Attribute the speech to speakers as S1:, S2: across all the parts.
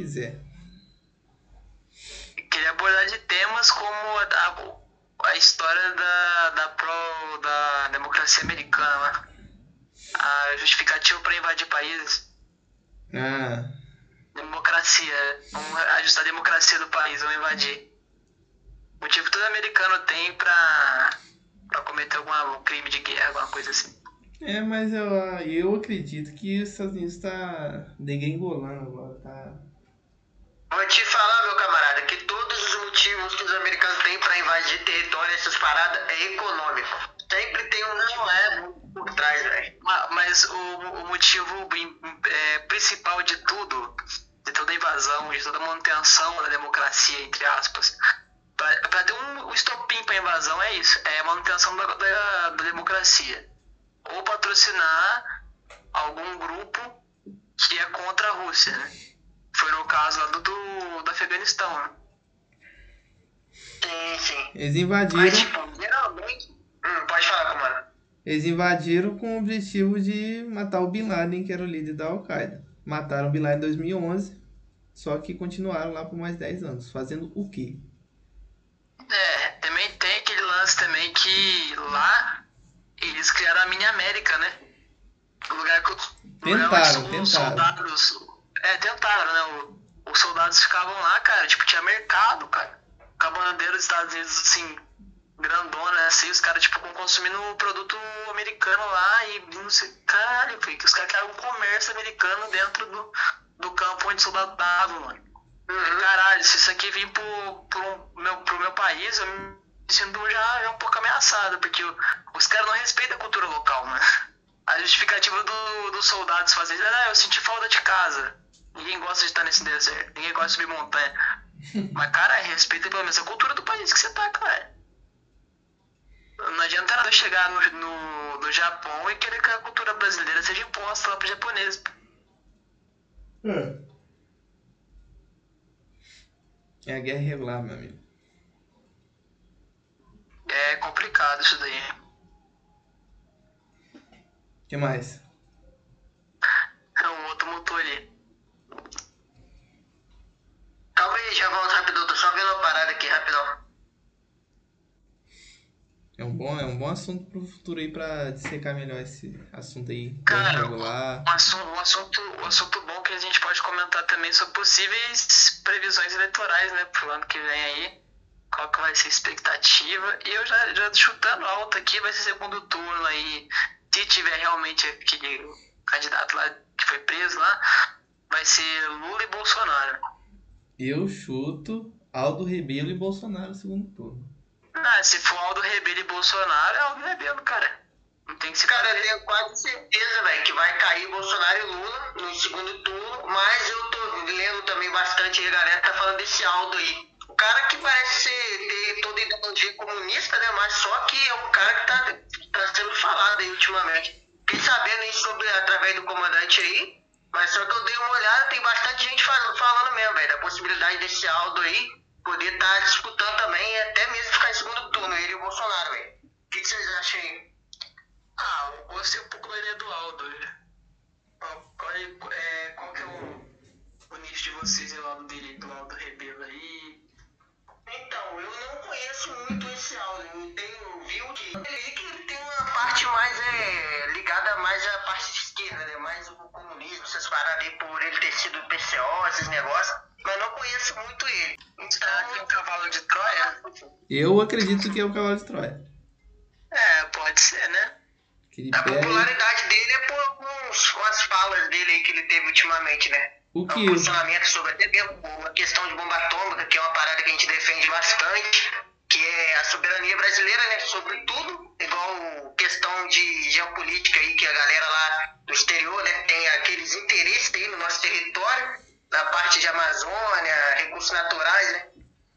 S1: quiser.
S2: Queria abordar de temas como a, a, história da, da, pro, da democracia americana, né? A justificativa para invadir países.
S1: Ah,
S2: Democracia. Vamos ajustar a democracia do país, vamos invadir. O motivo que todo americano tem pra, pra cometer algum crime de guerra, alguma coisa assim.
S1: é, mas eu, eu acredito que os Estados Unidos tá degringolando agora, tá?
S3: Vou te falar, meu camarada, que todos os motivos que os americanos têm pra invadir território, essas paradas, é econômico. Sempre tem um não é por trás, velho.
S2: Ma- Mas o, o motivo é, principal de tudo, de toda a invasão, de toda a manutenção da democracia, entre aspas, pra ter um, um estopim pra invasão é isso, é a manutenção da, da, da democracia. Ou patrocinar algum grupo que é contra a Rússia, né? Foi no caso lá do, do, do Afeganistão, né?
S3: Sim, sim.
S1: Eles invadiram,
S3: Mas, tipo, geralmente. Hum, pode falar, comando.
S1: eles invadiram com o objetivo de matar o Bin Laden, que era o líder da Al-Qaeda. Mataram o Bin Laden em 2011, só que continuaram lá por mais 10 anos. Fazendo o quê?
S2: É, também tem aquele lance também que lá eles criaram a mini América, né? O lugar que lugar
S1: Tentaram,
S2: onde os
S1: tentaram.
S2: soldados. É, tentaram, né? O- os soldados ficavam lá, cara, tipo, tinha mercado, cara. Bandeira dos Estados Unidos, assim, grandona, assim, os caras, tipo, consumindo produto americano lá e não sei, caralho, que os caras criaram um comércio americano dentro do, do campo onde os soldados estavam, mano. Caralho, se isso aqui vir pro, pro, meu, pro meu país, eu me sinto já, já um pouco ameaçado, porque os caras não respeitam a cultura local, né? A justificativa do, dos soldados fazer isso, ah, eu senti falta de casa. Ninguém gosta de estar nesse deserto, ninguém gosta de subir montanha. Mas, cara, respeita pelo menos a cultura do país que você tá, cara. Não adianta nada chegar no, no, no Japão e querer que a cultura brasileira seja imposta lá pro japonês.
S1: É a guerra irregular, meu amigo.
S2: É complicado isso daí.
S1: O que mais?
S2: É um outro motor ali.
S3: Calma aí, já volto rapidão. Tô só vendo uma parada aqui, rapidão.
S1: É um bom, é um bom assunto pro futuro aí pra dissecar melhor esse assunto aí.
S2: Cara,
S1: irregular.
S2: Um assunto, um, assunto, um assunto bom que a gente pode comentar também sobre possíveis previsões eleitorais, né, pro ano que vem aí. Qual que vai ser a expectativa. E eu já, já chutando alto aqui, vai ser segundo turno aí. Se tiver realmente aquele candidato lá que foi preso lá, vai ser Lula e Bolsonaro.
S1: Eu chuto Aldo Rebelo e Bolsonaro no segundo turno.
S2: Ah, se for Aldo Rebelo e Bolsonaro, é Aldo Rebelo, cara. Não tem que se
S3: Cara, eu tenho quase certeza, velho, que vai cair Bolsonaro e Lula no segundo turno, mas eu tô lendo também bastante aí, a galera tá falando desse Aldo aí. O cara que parece ser, ter toda ideologia comunista, né, mas só que é um cara que tá, tá sendo falado aí ultimamente. Fiquei sabendo aí sobre, através do comandante aí, mas só que eu dei uma olhada, tem bastante gente falando, falando mesmo, velho, da possibilidade desse Aldo aí poder estar disputando também e até mesmo ficar em segundo turno, ele e o Bolsonaro, velho. O que, que vocês acham aí?
S2: Ah, eu gostei um pouco da ideia do Aldo. né? Qual, é, é, qual que é o, o nicho de vocês do lado dele, do Aldo Rebelo aí?
S3: Então, eu não conheço muito esse áudio. Eu tenho viu que ele, que ele tem parte mais é, ligada mais à parte esquerda, né? Mais o comunismo, essas paradas aí por ele ter sido PCO, esses negócios. Mas não conheço muito ele.
S2: Será que é um cavalo de Troia?
S1: Eu acredito que é o cavalo de Troia.
S2: É, pode ser, né?
S3: A
S1: pega.
S3: popularidade dele é por alguns, umas falas dele aí que ele teve ultimamente, né?
S1: O
S3: É um
S1: que?
S3: posicionamento sobre até mesmo a questão de bomba atômica, que é uma parada que a gente defende bastante, que é a soberania brasileira, né? Sobre tudo, igual questão de geopolítica aí, que a galera lá do exterior, né, tem aqueles interesses aí no nosso território, na parte de Amazônia, recursos naturais, né?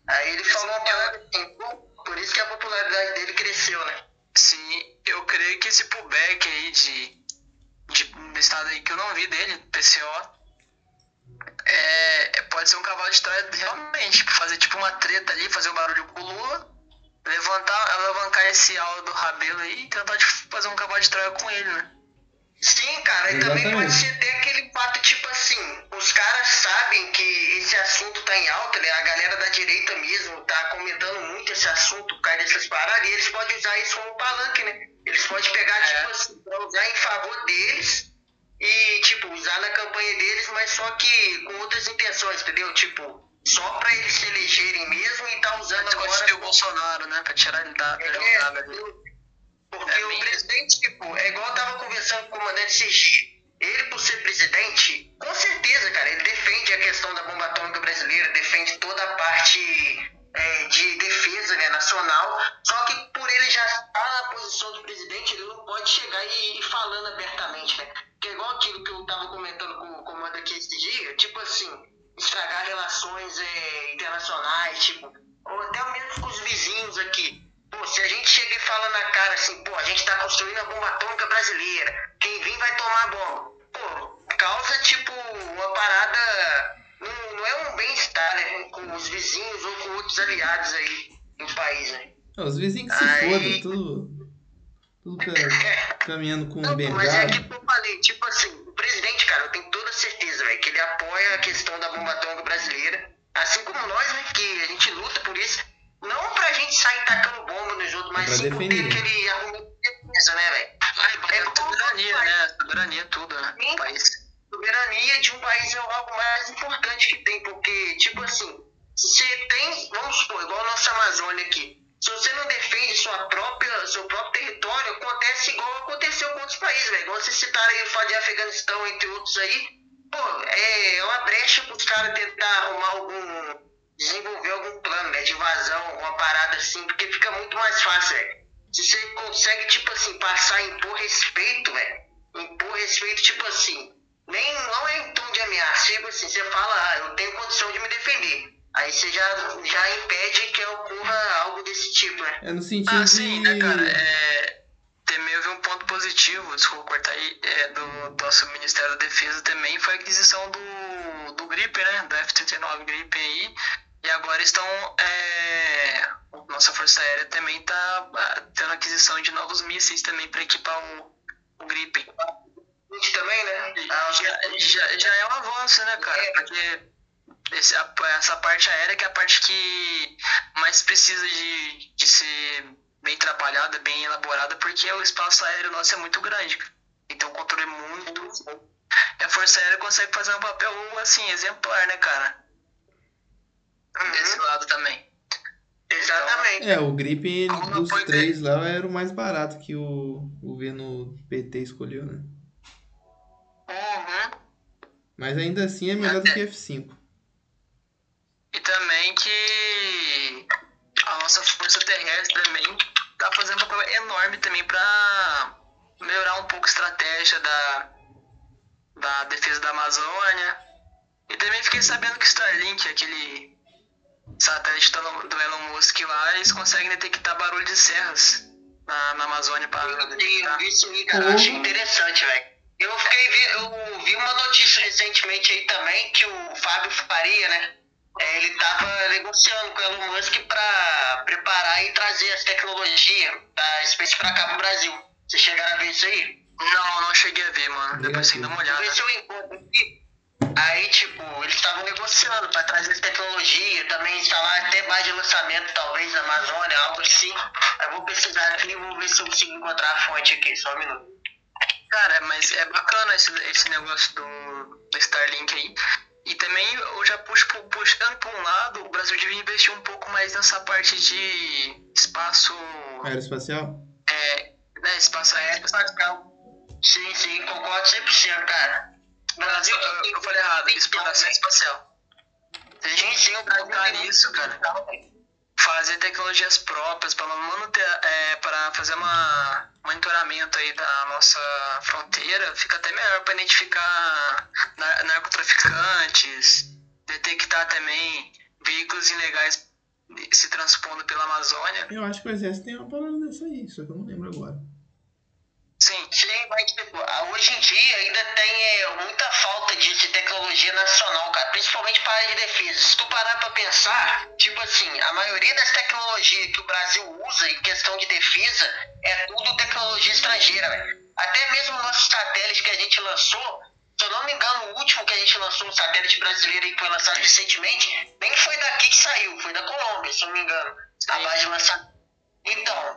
S3: Aí ele falou uma parada assim, por isso que a popularidade dele cresceu, né?
S2: Sim, eu creio que esse pullback aí de, de do estado aí que eu não vi dele, PCO, é, é- pode ser um cavalo de Troia realmente, fazer tipo uma treta ali, fazer um barulho com o Lula, levantar, alavancar esse Aldo Rabelo aí e tentar tipo, fazer um cavalo de Troia com ele, né?
S3: Sim, cara, e também pode ser até aquele fato, tipo assim, os caras sabem que esse assunto tá em alta, né? A galera da direita mesmo tá comentando muito esse assunto, cai dessas paradas, e eles podem usar isso como palanque, né? Eles podem pegar,
S2: É.
S3: tipo assim, pra usar em favor deles e, tipo, usar na campanha deles, mas só que com outras intenções, entendeu? Tipo, só pra eles se elegerem mesmo e tá usando agora.
S2: Desconstruir o Bolsonaro, né? Pra tirar ele da, da
S3: É,
S2: jogada ali.
S3: porque
S2: É
S3: o
S2: bem
S3: presidente, tipo, é igual eu tava conversando com o comandante Sergi. Ele, por ser presidente, com certeza, cara, ele defende a questão da bomba atômica brasileira, defende toda a parte é, de defesa né, nacional. Só que por ele já estar na posição de presidente, ele não pode chegar e ir falando abertamente, né? Que é igual aquilo que eu tava comentando com o comando aqui esse dia, tipo assim, estragar relações é, internacionais, tipo, ou até mesmo com os vizinhos aqui. Pô, se a gente chega e fala na cara assim, pô, a gente tá construindo a bomba atômica brasileira, quem vir vai tomar bomba. Pô, causa, tipo, uma parada. Não, não é um bem-estar, né? Com os vizinhos ou com outros aliados aí no país, né?
S1: Os vizinhos que se
S3: Aí-
S1: fodam, tudo. Tudo ca- caminhando com
S3: Não, pô, mas é aquilo que eu falei, tipo assim, o presidente, cara, eu tenho toda certeza, velho, que ele apoia a questão da bomba atômica brasileira, assim como nós, né, que a gente luta por isso, não pra gente sair tacando bomba nos outros, mas
S1: Pra
S3: sim por ter
S1: defender.
S3: aquele argumento de defesa, né, velho? É
S2: é soberania, né? Soberania, tudo, né?
S3: Sim.
S2: País.
S3: soberania de um país é algo mais importante que tem, porque, tipo assim, se você tem, vamos supor, igual a nossa Amazônia aqui, se você não defende sua própria, seu próprio território, acontece igual aconteceu com outros países, velho. Igual vocês citaram aí o fato de Afeganistão, entre outros aí, pô, é uma brecha para os caras tentar arrumar algum, desenvolver algum plano, né, de invasão, alguma parada assim, porque fica muito mais fácil, velho. Se você consegue, tipo assim, passar a impor respeito, velho, impor respeito, tipo assim, nem não é em tom de ameaça, tipo assim, você fala, ah, eu tenho condição de me defender. Aí você já, já impede que ocorra algo desse tipo, né?
S1: É no sentido
S2: Ah, sim,
S1: de.
S2: né, cara? É, também houve um ponto positivo, desculpa cortar aí, é, do, do nosso Ministério da Defesa também, foi a aquisição do, do Gripen, né? Do F-39 Gripen aí. E agora estão. É, nossa Força Aérea também está tendo aquisição de novos mísseis também para equipar o, o Gripen.
S3: Também, né? Ah,
S2: Já, já, já é um avanço, né, cara? Porque esse- a- essa parte aérea que é a parte que mais precisa de, de ser bem trabalhada, bem elaborada, porque o espaço aéreo nosso é muito grande. cara. Então o controle é muito. E a Força Aérea consegue fazer um papel assim, exemplar, né, cara? Desse lado também.
S3: Exatamente.
S1: É, o Gripen
S2: Como não
S1: dos três lá era o mais barato que o governo PT escolheu, né?
S2: Uhum.
S1: Mas ainda assim é melhor do que F5.
S2: Também que a nossa força terrestre também tá fazendo um papel enorme também para melhorar um pouco a estratégia da, da defesa da Amazônia. E também fiquei sabendo que Starlink, aquele satélite do Elon- Musk lá, eles conseguem detectar barulho de serras na, na Amazônia para
S3: Eu vi, eu vi isso aí, cara. Eu achei interessante, velho. Eu fiquei eu vi uma notícia recentemente aí também que o Fábio Faria, né? É, ele tava negociando com o Elon Musk pra preparar e trazer as tecnologias da Space pra cá pro Brasil. Vocês chegaram a ver isso aí?
S2: Não, não cheguei a ver, mano. Depois tem que dar uma olhada.
S3: Ver se eu encontro aqui. Aí, tipo, eles estavam negociando pra trazer essa tecnologia, também instalar até base de lançamento, talvez, na Amazônia, algo assim. Aí eu vou pesquisar aqui e vou ver se eu consigo encontrar a fonte aqui, só um minuto.
S2: Cara, mas é bacana esse, esse negócio do, do Starlink aí. E também eu já puxo, pu- puxando por um lado, o Brasil devia investir um pouco mais nessa parte de espaço,
S1: Aeroespacial?
S2: é, né, espaço aéreo.
S3: Sim, sim, concordo 100%, cara.
S2: Brasil, eu, eu falei errado, exploração espacial. A
S3: Sim,
S2: gente
S3: sim, o Brasil tem
S2: nisso, cara, fazer tecnologias próprias para é, para fazer uma monitoramento aí da nossa fronteira, fica até melhor para identificar nar- narcotraficantes, detectar também veículos ilegais se transpondo pela Amazônia.
S1: Eu acho que o exército tem uma parada dessa aí, só que eu não lembro agora.
S2: Sim,
S3: Sim, mas tipo, ah, hoje em dia ainda tem é, muita falta de, de tecnologia nacional, cara, principalmente para a área de defesa. Se tu parar pra pensar, tipo assim, a maioria das tecnologias que o Brasil usa em questão de defesa é tudo tecnologia estrangeira, velho. Até mesmo o nosso satélite que a gente lançou, Se eu não me engano, o último que a gente lançou, um satélite brasileiro aí que foi lançado recentemente, nem foi daqui que saiu, foi da Colômbia, se eu não me engano. A base de lançamento. Então,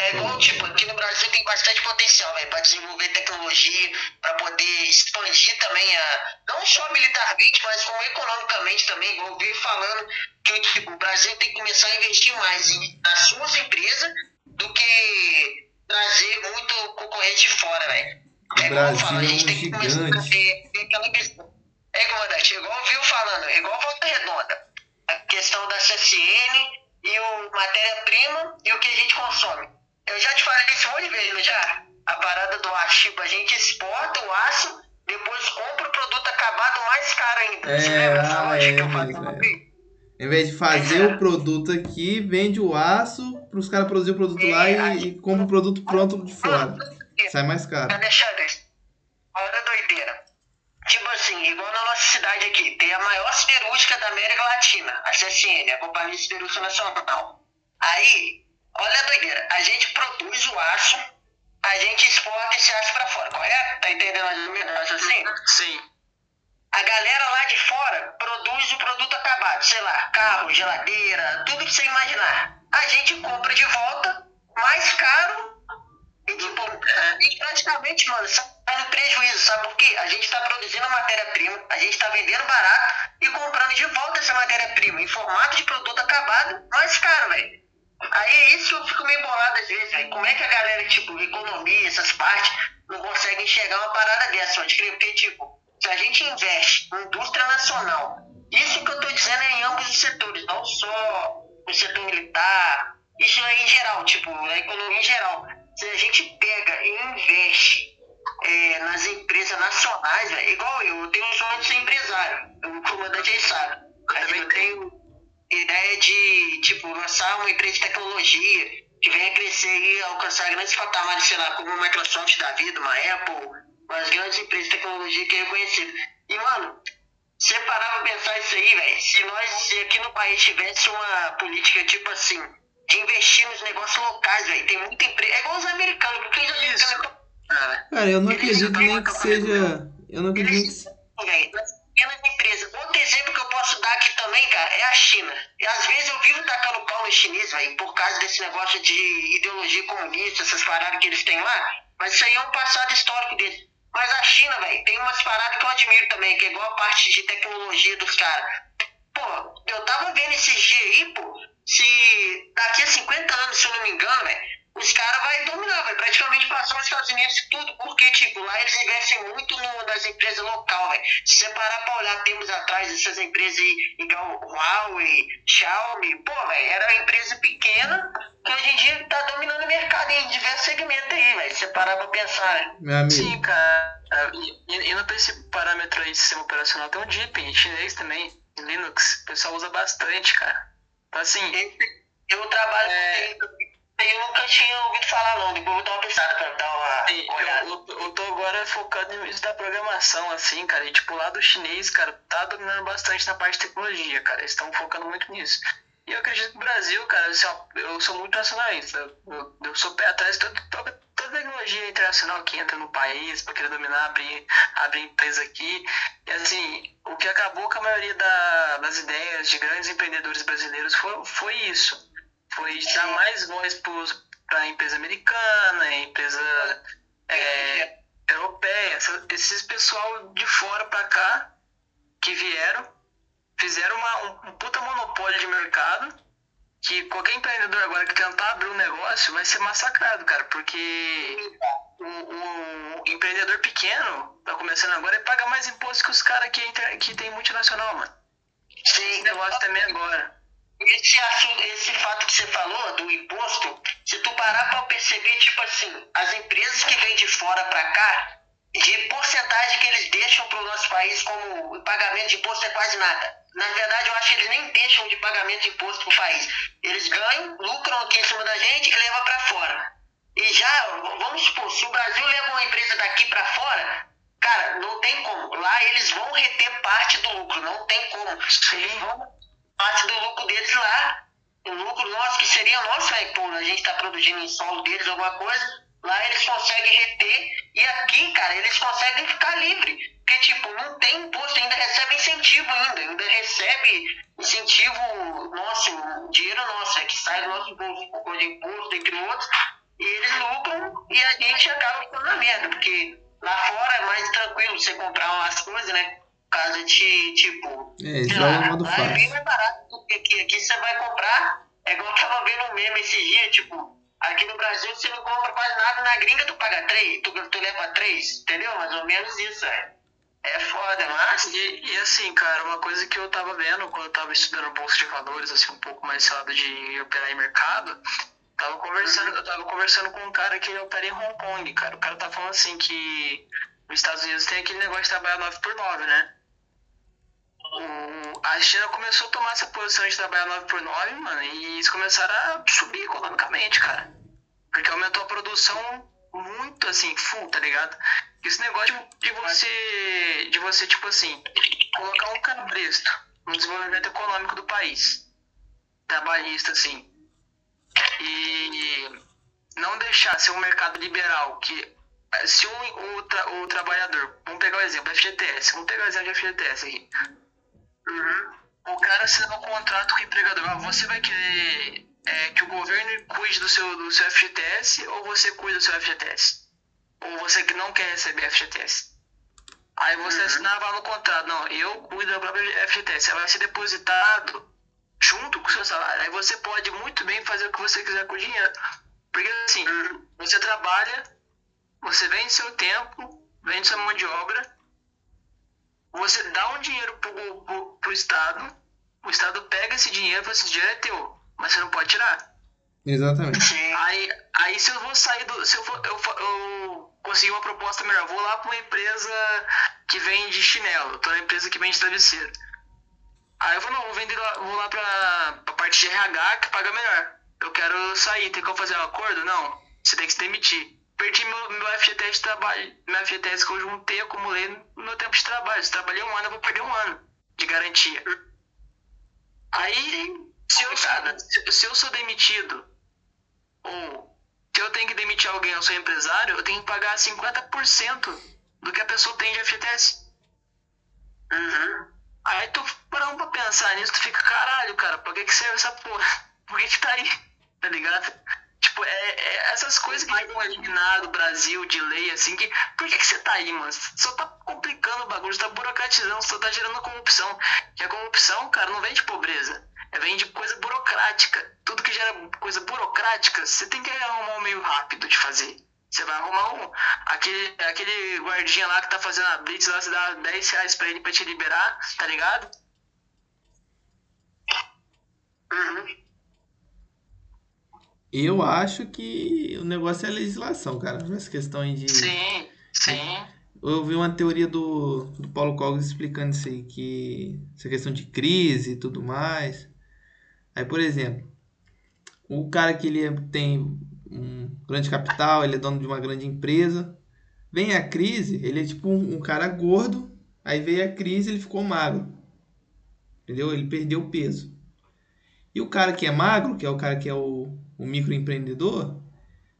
S3: é igual, tipo, aqui no Brasil tem bastante potencial, velho, para desenvolver tecnologia, para poder expandir também a. Não só militarmente, mas como economicamente também, igual eu vi falando que tipo, o Brasil tem que começar a investir mais em, nas suas empresas do que trazer muito concorrente fora, velho.
S1: O
S3: É igual eu falo, a
S1: é
S3: gente
S1: um
S3: tem que começar a ter, ter aquela questão. É, comandante, igual viu falando, é igual Volta Redonda. A questão da CSN e o matéria-prima e o que a gente consome. Eu já te falei isso um monte de vezes, não já? A parada do aço, tipo, a gente exporta o aço, depois compra o produto acabado mais caro ainda. Você
S1: É,
S3: lembra dessa
S1: ah,
S3: lógica que
S1: é,
S3: eu falei?
S1: mesmo, é. Em vez de fazer o produto aqui, vende o aço para os caras produzir o produto lá e, e compra o produto pronto de fora. Sai mais caro.
S3: Alexandre, olha a doideira. Tipo assim, igual na nossa cidade aqui, tem a maior siderúrgica da América Latina, a CSN, a Companhia Siderúrgica Nacional. Aí, olha a doideira, a gente produz o aço, a gente exporta esse aço pra fora, correto? Tá entendendo mais ou menos assim?
S2: Sim.
S3: A galera lá de fora produz o produto acabado, sei lá, carro, geladeira, tudo que você imaginar. A gente compra de volta, mais caro, e tipo, a gente praticamente, mano, sai no prejuízo, sabe por quê? A gente tá produzindo matéria-prima, a gente tá vendendo barato e comprando de volta essa matéria-prima em formato de produto acabado, mais caro, velho. Aí é isso que eu fico meio bolado às vezes, velho. Como é que a galera, tipo, economia, essas partes, não consegue enxergar uma parada dessa, pode crer? Porque, tipo, se a gente investe em indústria nacional, isso que eu tô dizendo é em ambos os setores, não só no setor militar, isso é em geral, tipo, na economia em geral. Se a gente pega e investe é, nas empresas nacionais, velho, igual eu, eu tenho um sonho de ser empresário, o comandante aí sabe. Mas eu tenho ideia de, tipo, lançar uma empresa de tecnologia que venha crescer e alcançar grandes patamares, sei lá, como uma Microsoft da vida, uma Apple, umas grandes empresas de tecnologia que é reconhecido. E, mano, você parar pra pensar isso aí, velho, se nós se aqui no país tivesse uma política, tipo assim, de investir nos negócios locais, velho, tem muita empresa, é igual os americanos, porque os
S2: Isso.
S3: americanos
S2: Cara,
S1: eu não acredito nem que seja. Eu não acredito
S3: também, cara, é a China. E às vezes eu vivo tacando pau no chinês, velho, por causa desse negócio de ideologia comunista, essas paradas que eles têm lá. Mas isso aí é um passado histórico deles. Mas a China, velho, tem umas paradas que eu admiro também, que é igual a parte de tecnologia dos caras. Pô, eu tava vendo esses dias aí, pô, se daqui a 50 anos, se eu não me engano, velho, os caras vão dominar, vai praticamente passar os Estados Unidos e tudo, porque, tipo, lá eles investem muito no, nas empresas local, velho. Se você parar pra olhar tempos atrás, essas empresas aí, igual Huawei, Xiaomi, pô, velho, era uma empresa pequena que hoje em dia tá dominando o mercado em diversos segmentos aí, velho. Se você parar pra pensar, né?
S1: Meu amigo.
S2: sim, cara. E, e, esse parâmetro aí de sistema operacional, tem um Deepin chinês também, Linux. O pessoal usa bastante, cara. Então, assim,
S3: Eu trabalho
S2: É.
S3: com eu nunca tinha ouvido falar, não. Depois eu vou dar uma pensada pra dar uma
S2: Sim,
S3: olhada.
S2: eu, eu, tô agora focando no início da programação, assim, cara. E, tipo, o lado chinês, cara, tá dominando bastante na parte de tecnologia, cara. Eles estão focando muito nisso. E eu acredito que o Brasil, cara, assim, ó, eu sou muito nacionalista. Eu, eu sou pé atrás de toda, tecnologia internacional que entra no país pra querer dominar, abrir, abrir empresa aqui. E, assim, o que acabou com a maioria da- das ideias de grandes empreendedores brasileiros foi, foi isso. Foi dar mais voz para a empresa americana, empresa é, europeia, essa- esses pessoal de fora para cá que vieram, fizeram uma, um, um puta monopólio de mercado que qualquer empreendedor agora que tentar abrir um negócio vai ser massacrado, cara, porque o, o empreendedor pequeno, tá começando agora, ele paga mais imposto que os caras que, inter- que tem multinacional, mano. Esse
S3: Sim,
S2: negócio também agora.
S3: Esse, assunto, esse fato que você falou do imposto, se tu parar pra perceber, tipo assim, as empresas que vêm de fora pra cá, de porcentagem que eles deixam pro nosso país como pagamento de imposto é quase nada. Na verdade, eu acho que eles nem deixam de pagamento de imposto pro país. Eles ganham, lucram aqui em cima da gente e levam pra fora. E já, vamos supor, se o Brasil leva uma empresa daqui pra fora, cara, não tem como. Lá eles vão reter parte do lucro, não tem como. Eles vão parte do lucro deles lá. O lucro nosso, que seria nosso, né? Pô, a gente tá produzindo em solo deles alguma coisa. Lá eles conseguem reter. E aqui, cara, eles conseguem ficar livre. tem imposto, ainda recebe incentivo ainda, ainda recebe incentivo nosso, dinheiro nosso, é que sai do nosso bolso, um pouco de imposto, entre outros, e eles lucram e a gente acaba ficando na merda, porque lá fora é mais tranquilo você comprar umas coisas, né? Casa de, tipo,
S1: É,
S3: sei
S1: joga
S3: lá,
S1: modo
S3: lá é bem mais barato do que aqui. Aqui você vai comprar, é igual eu tava vendo um meme esse dia, tipo, aqui no Brasil você não compra quase nada, na gringa tu paga três, tu, tu leva três, entendeu? Mais ou menos isso, é. É foda, mas.
S2: E, e assim, cara, uma coisa que eu tava vendo quando eu tava estudando bolsa de valores, assim, um pouco mais sabe de operar em mercado, tava conversando, eu tava conversando com um cara que ele opera em Hong Kong, cara. O cara tá falando assim que nos Estados Unidos tem aquele negócio de trabalhar 9 por 9 né? O, a China começou a tomar essa posição de trabalhar 9 por 9 mano, e eles começaram a subir economicamente, cara. Porque aumentou a produção muito assim, full, tá ligado? Esse negócio de, você, de você, tipo assim, colocar um cabresto no desenvolvimento econômico do país, trabalhista, assim, e não deixar ser um mercado liberal, que se um, o, tra- o trabalhador, vamos pegar o exemplo, FGTS, vamos pegar o exemplo de FGTS aqui. Uhum. O cara assinou um contrato com o empregador, ah, você vai querer é, que o governo cuide do seu, do seu FGTS ou você cuida do seu FGTS? Ou você que não quer receber FGTS? Aí você assinava lá no contrato, não, eu cuido da própria FGTS, ela vai ser depositado junto com o seu salário. Aí você pode muito bem fazer o que você quiser com o dinheiro. Porque assim, você trabalha, você vende seu tempo, vende sua mão de obra, você dá um dinheiro pro, pro, pro Estado, o Estado pega esse dinheiro e fala assim, esse dinheiro é teu, mas você não pode tirar.
S1: Exatamente.
S3: Sim.
S2: Aí, aí se eu vou sair do. Se eu, for, eu, eu conseguir uma proposta melhor, vou lá pra uma empresa que vende chinelo, tô na empresa que vende travesseiro. Aí eu vou, não, vou vender lá, vou lá pra, pra parte de RH que paga melhor. Eu quero sair, tem como fazer um acordo? Não, você tem que se demitir. Perdi meu, meu FGTS de trabalho, meu FGTS que eu juntei, acumulei no meu tempo de trabalho. Se trabalhei um ano, eu vou perder um ano de garantia. Aí, se eu, se, se eu sou demitido, ou se eu tenho que demitir alguém, eu sou empresário, eu tenho que pagar 50% do que a pessoa tem de FGTS.
S3: Uhum.
S2: Aí tu parando pra pensar nisso, tu fica, caralho, cara, pra que que serve essa porra? Por que que tá aí? Tá ligado? Tipo, é, é essas coisas que vão eliminar do Brasil de lei, assim, que. Por que que você tá aí, mano? Você Só tá complicando o bagulho, você tá burocratizando, só tá gerando corrupção. E a corrupção, cara, não vem de pobreza. É vem de coisa burocrática. Tudo que gera coisa burocrática, você tem que arrumar um meio rápido de fazer. Você vai arrumar um. Aquele, aquele guardinha lá que tá fazendo a blitz lá, você dá 10 reais pra ele pra te liberar, tá ligado?
S3: Uhum.
S1: Eu acho que o negócio é a legislação, cara. Essa questão aí de.
S2: Sim, sim.
S1: Eu vi uma teoria do, do Paulo Cogos explicando isso aí, que essa questão de crise e tudo mais. Aí, por exemplo, o cara que ele é- tem um grande capital, ele é dono de uma grande empresa, vem a crise, ele é tipo um, um cara gordo, aí veio a crise ele ficou magro. Entendeu? Ele perdeu peso. E o cara que é magro, que é o cara que é o, o microempreendedor,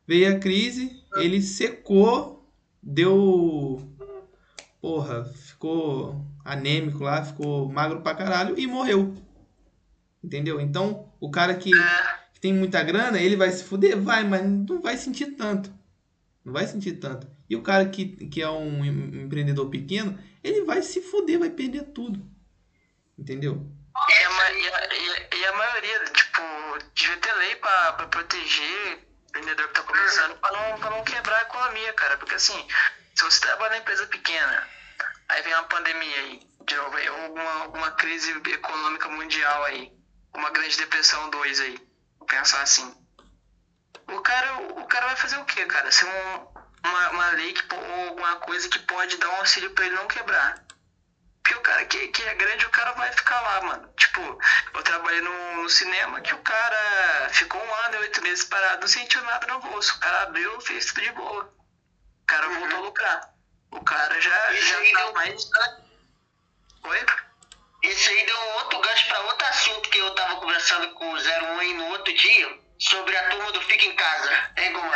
S1: veio a crise, ele secou, deu. Porra, ficou anêmico lá, ficou magro pra caralho e morreu. Entendeu? Então, o cara que, que tem muita grana, ele vai se fuder? Vai, mas não vai sentir tanto. Não vai sentir tanto. E o cara que, que é um em- empreendedor pequeno, ele vai se fuder, vai perder tudo. Entendeu?
S2: Ma- e a- e a- e a maioria, tipo, devia ter lei pra proteger o empreendedor que tá começando pra não, pra não quebrar a economia, cara. Porque assim, se você trabalha na empresa pequena, aí vem uma pandemia aí, de novo, aí, ou alguma, alguma crise econômica mundial aí, uma grande depressão 2 aí, vou pensar assim. O cara, o cara vai fazer o quê, cara? Ser um, uma, uma lei que, ou alguma coisa que pode dar um auxílio pra ele não quebrar. Porque o cara que, que é grande, o cara vai ficar lá, mano. Tipo, eu trabalhei no, no cinema que o cara ficou um ano e oito meses parado, não sentiu nada no bolso. O cara abriu, fez tudo de boa. O cara
S3: Uhum.
S2: voltou a lucrar. O cara já,
S3: Isso
S2: já
S3: aí
S2: tá
S3: deu-
S2: mais. Oi?
S3: Isso aí deu um outro gancho para outro assunto que eu tava conversando com o 01 aí no outro dia, sobre a turma do Fica em Casa. Hein, Gomar?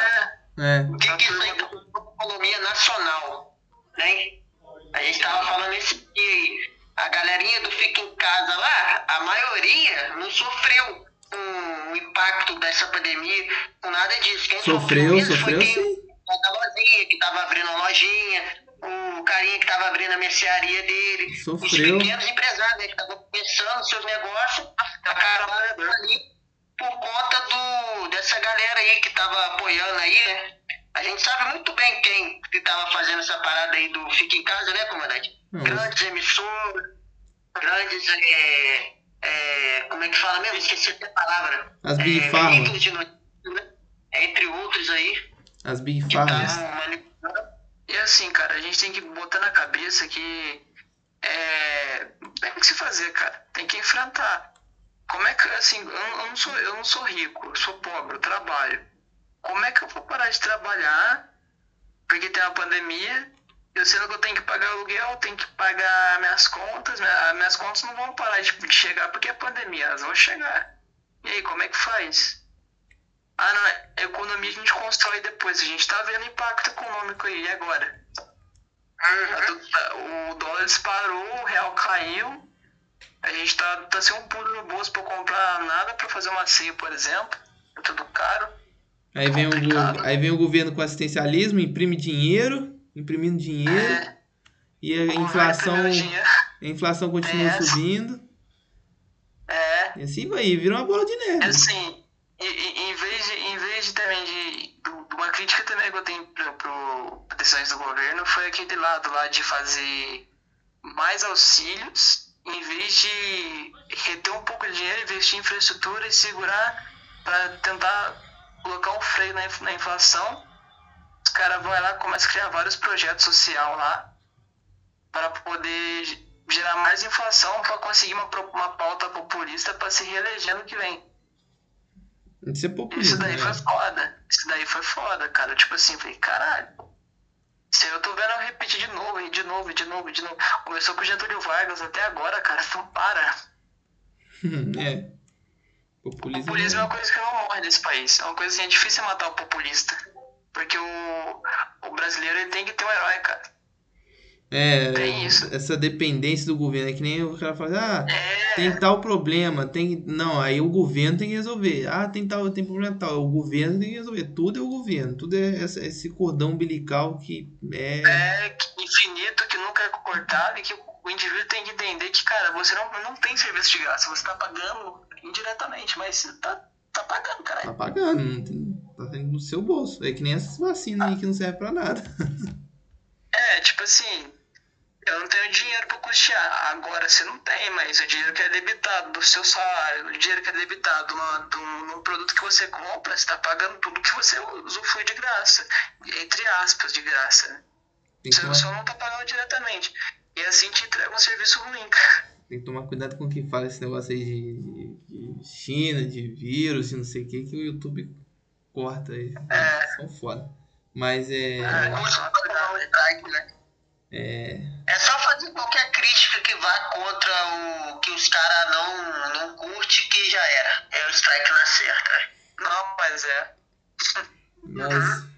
S2: É,
S1: É.
S3: O que, que isso aí tem com a economia nacional? Né? A gente tava falando esse dia aí. A galerinha do Fica em Casa lá, a maioria não sofreu com o impacto dessa pandemia, com nada disso. Quem
S1: Sofreu,
S3: mesmo
S1: sofreu
S3: foi quem, da lojinha, que tava abrindo a lojinha, o carinha que tava abrindo a mercearia dele,
S1: Sofreu.
S3: os pequenos empresários né, que estavam começando seus negócios, acabaram ali por conta do, dessa galera aí que tava apoiando aí, né? A gente sabe muito bem quem que tava fazendo essa parada aí do Fica em Casa, né, comandante?
S1: Não,
S3: Grandes emissoras, grandes. É, é, como é que fala mesmo? Esqueci até a palavra.
S1: As Big
S3: É, de notícias, né? Entre outros aí.
S1: As Big
S3: manipulando.
S2: E assim, cara, a gente tem que botar na cabeça que é, tem que se fazer, cara. Tem que enfrentar. Como é que, assim, eu, eu não sou, eu não sou rico, eu sou pobre, eu trabalho. Como é que eu vou parar de trabalhar porque tem uma pandemia? Eu sendo que eu tenho que pagar aluguel, tenho que pagar minhas contas, minha- minhas contas não vão parar de, de chegar porque é pandemia, elas vão chegar. E aí, como é que faz? Ah, não, é economia a gente constrói depois, a gente tá vendo impacto econômico aí, e agora? Tá tudo- tá- o dólar disparou, o real caiu. A gente tá, tá sem um pulo no bolso pra comprar nada pra fazer uma ceia, por exemplo. É tudo caro.
S1: Aí vem, o, aí vem o governo com assistencialismo, imprime dinheiro, imprimindo dinheiro,
S2: É,
S1: e a
S2: o
S1: inflação, a inflação continua
S2: É.
S1: subindo.
S2: É,
S1: E assim vai, vira uma bola de neve.
S2: assim, em vez de, em vez de também de, uma crítica também que eu tenho pro, pro pra decisões do governo foi aquele lado lá de fazer mais auxílios em vez de reter um pouco de dinheiro, investir em infraestrutura e segurar para tentar colocar um freio na, inf- na inflação. Os caras vão lá e começam a criar vários projetos social lá para poder ge- gerar mais inflação para conseguir uma, uma pauta populista para se reeleger no que vem.
S1: Isso é
S2: Isso
S1: populismo.
S2: daí
S1: né?
S2: foi foda. Isso daí foi foda, cara. Tipo assim, falei, caralho. Se eu tô vendo eu repetir de novo, e de novo, e de novo, e de novo. Começou com o Getúlio Vargas até agora, cara. Não para.
S1: é. Populismo.
S2: Populismo é uma coisa que não morre nesse país. É uma coisa que é difícil matar o populista. Porque o, o brasileiro ele tem que ter um herói, cara.
S1: É,
S2: Tem isso.
S1: essa dependência do governo. É que nem o cara fala, ah,
S2: É,
S1: tem tal problema, tem. Não, aí o governo tem que resolver. Ah, tem tal, tem problema tal. O governo tem que resolver. Tudo é o governo. Tudo é esse cordão umbilical que é.
S2: é infinito, que nunca é cortado, e que o indivíduo tem que entender que, cara, você não, não tem serviço de graça. Você tá pagando indiretamente, mas tá, tá pagando, caralho.
S1: Tá pagando, não tem- tá saindo do seu bolso. É que nem essas vacinas aí que não servem pra nada.
S2: É, tipo assim, eu não tenho dinheiro pra custear. Agora você não tem, mas o dinheiro que é debitado do seu salário, o dinheiro que é debitado no, no, no produto que você compra, você tá pagando tudo que você usufrui de graça. Entre aspas, de graça. né? Você
S1: tomar,
S2: só não tá pagando diretamente. E assim te entrega um serviço ruim, cara.
S1: tem que tomar cuidado com o que fala esse negócio aí de, de- de China, de vírus e não sei o que, que o YouTube corta aí. São foda. Mas é.
S2: É,
S3: strike, né?
S1: É.
S3: É só fazer qualquer crítica que vá contra o que os caras não, não curte que já era. É o strike na certa.
S2: Não, mas é.
S1: Mas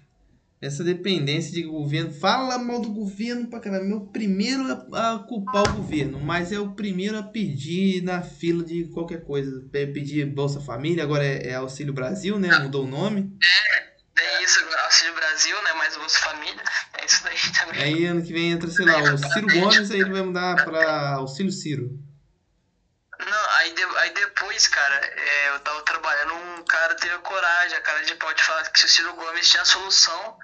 S1: essa dependência de governo. Fala mal do governo pra caralho. Meu primeiro a, a culpar o governo, mas é o primeiro a pedir na fila de qualquer coisa. Pe- Pedir Bolsa Família, agora é, é Auxílio Brasil, né? Mudou o nome.
S2: Tem isso, Auxílio Brasil, né? Mais Bolsa Família. É isso daí também.
S1: Aí ano que vem entra, sei lá, o Ciro Gomes, aí ele vai mudar pra Auxílio Ciro.
S2: Não, aí, de- aí depois, cara, é, eu tava trabalhando, um cara teve a coragem, a cara de pau de falar que o Ciro Gomes tinha a solução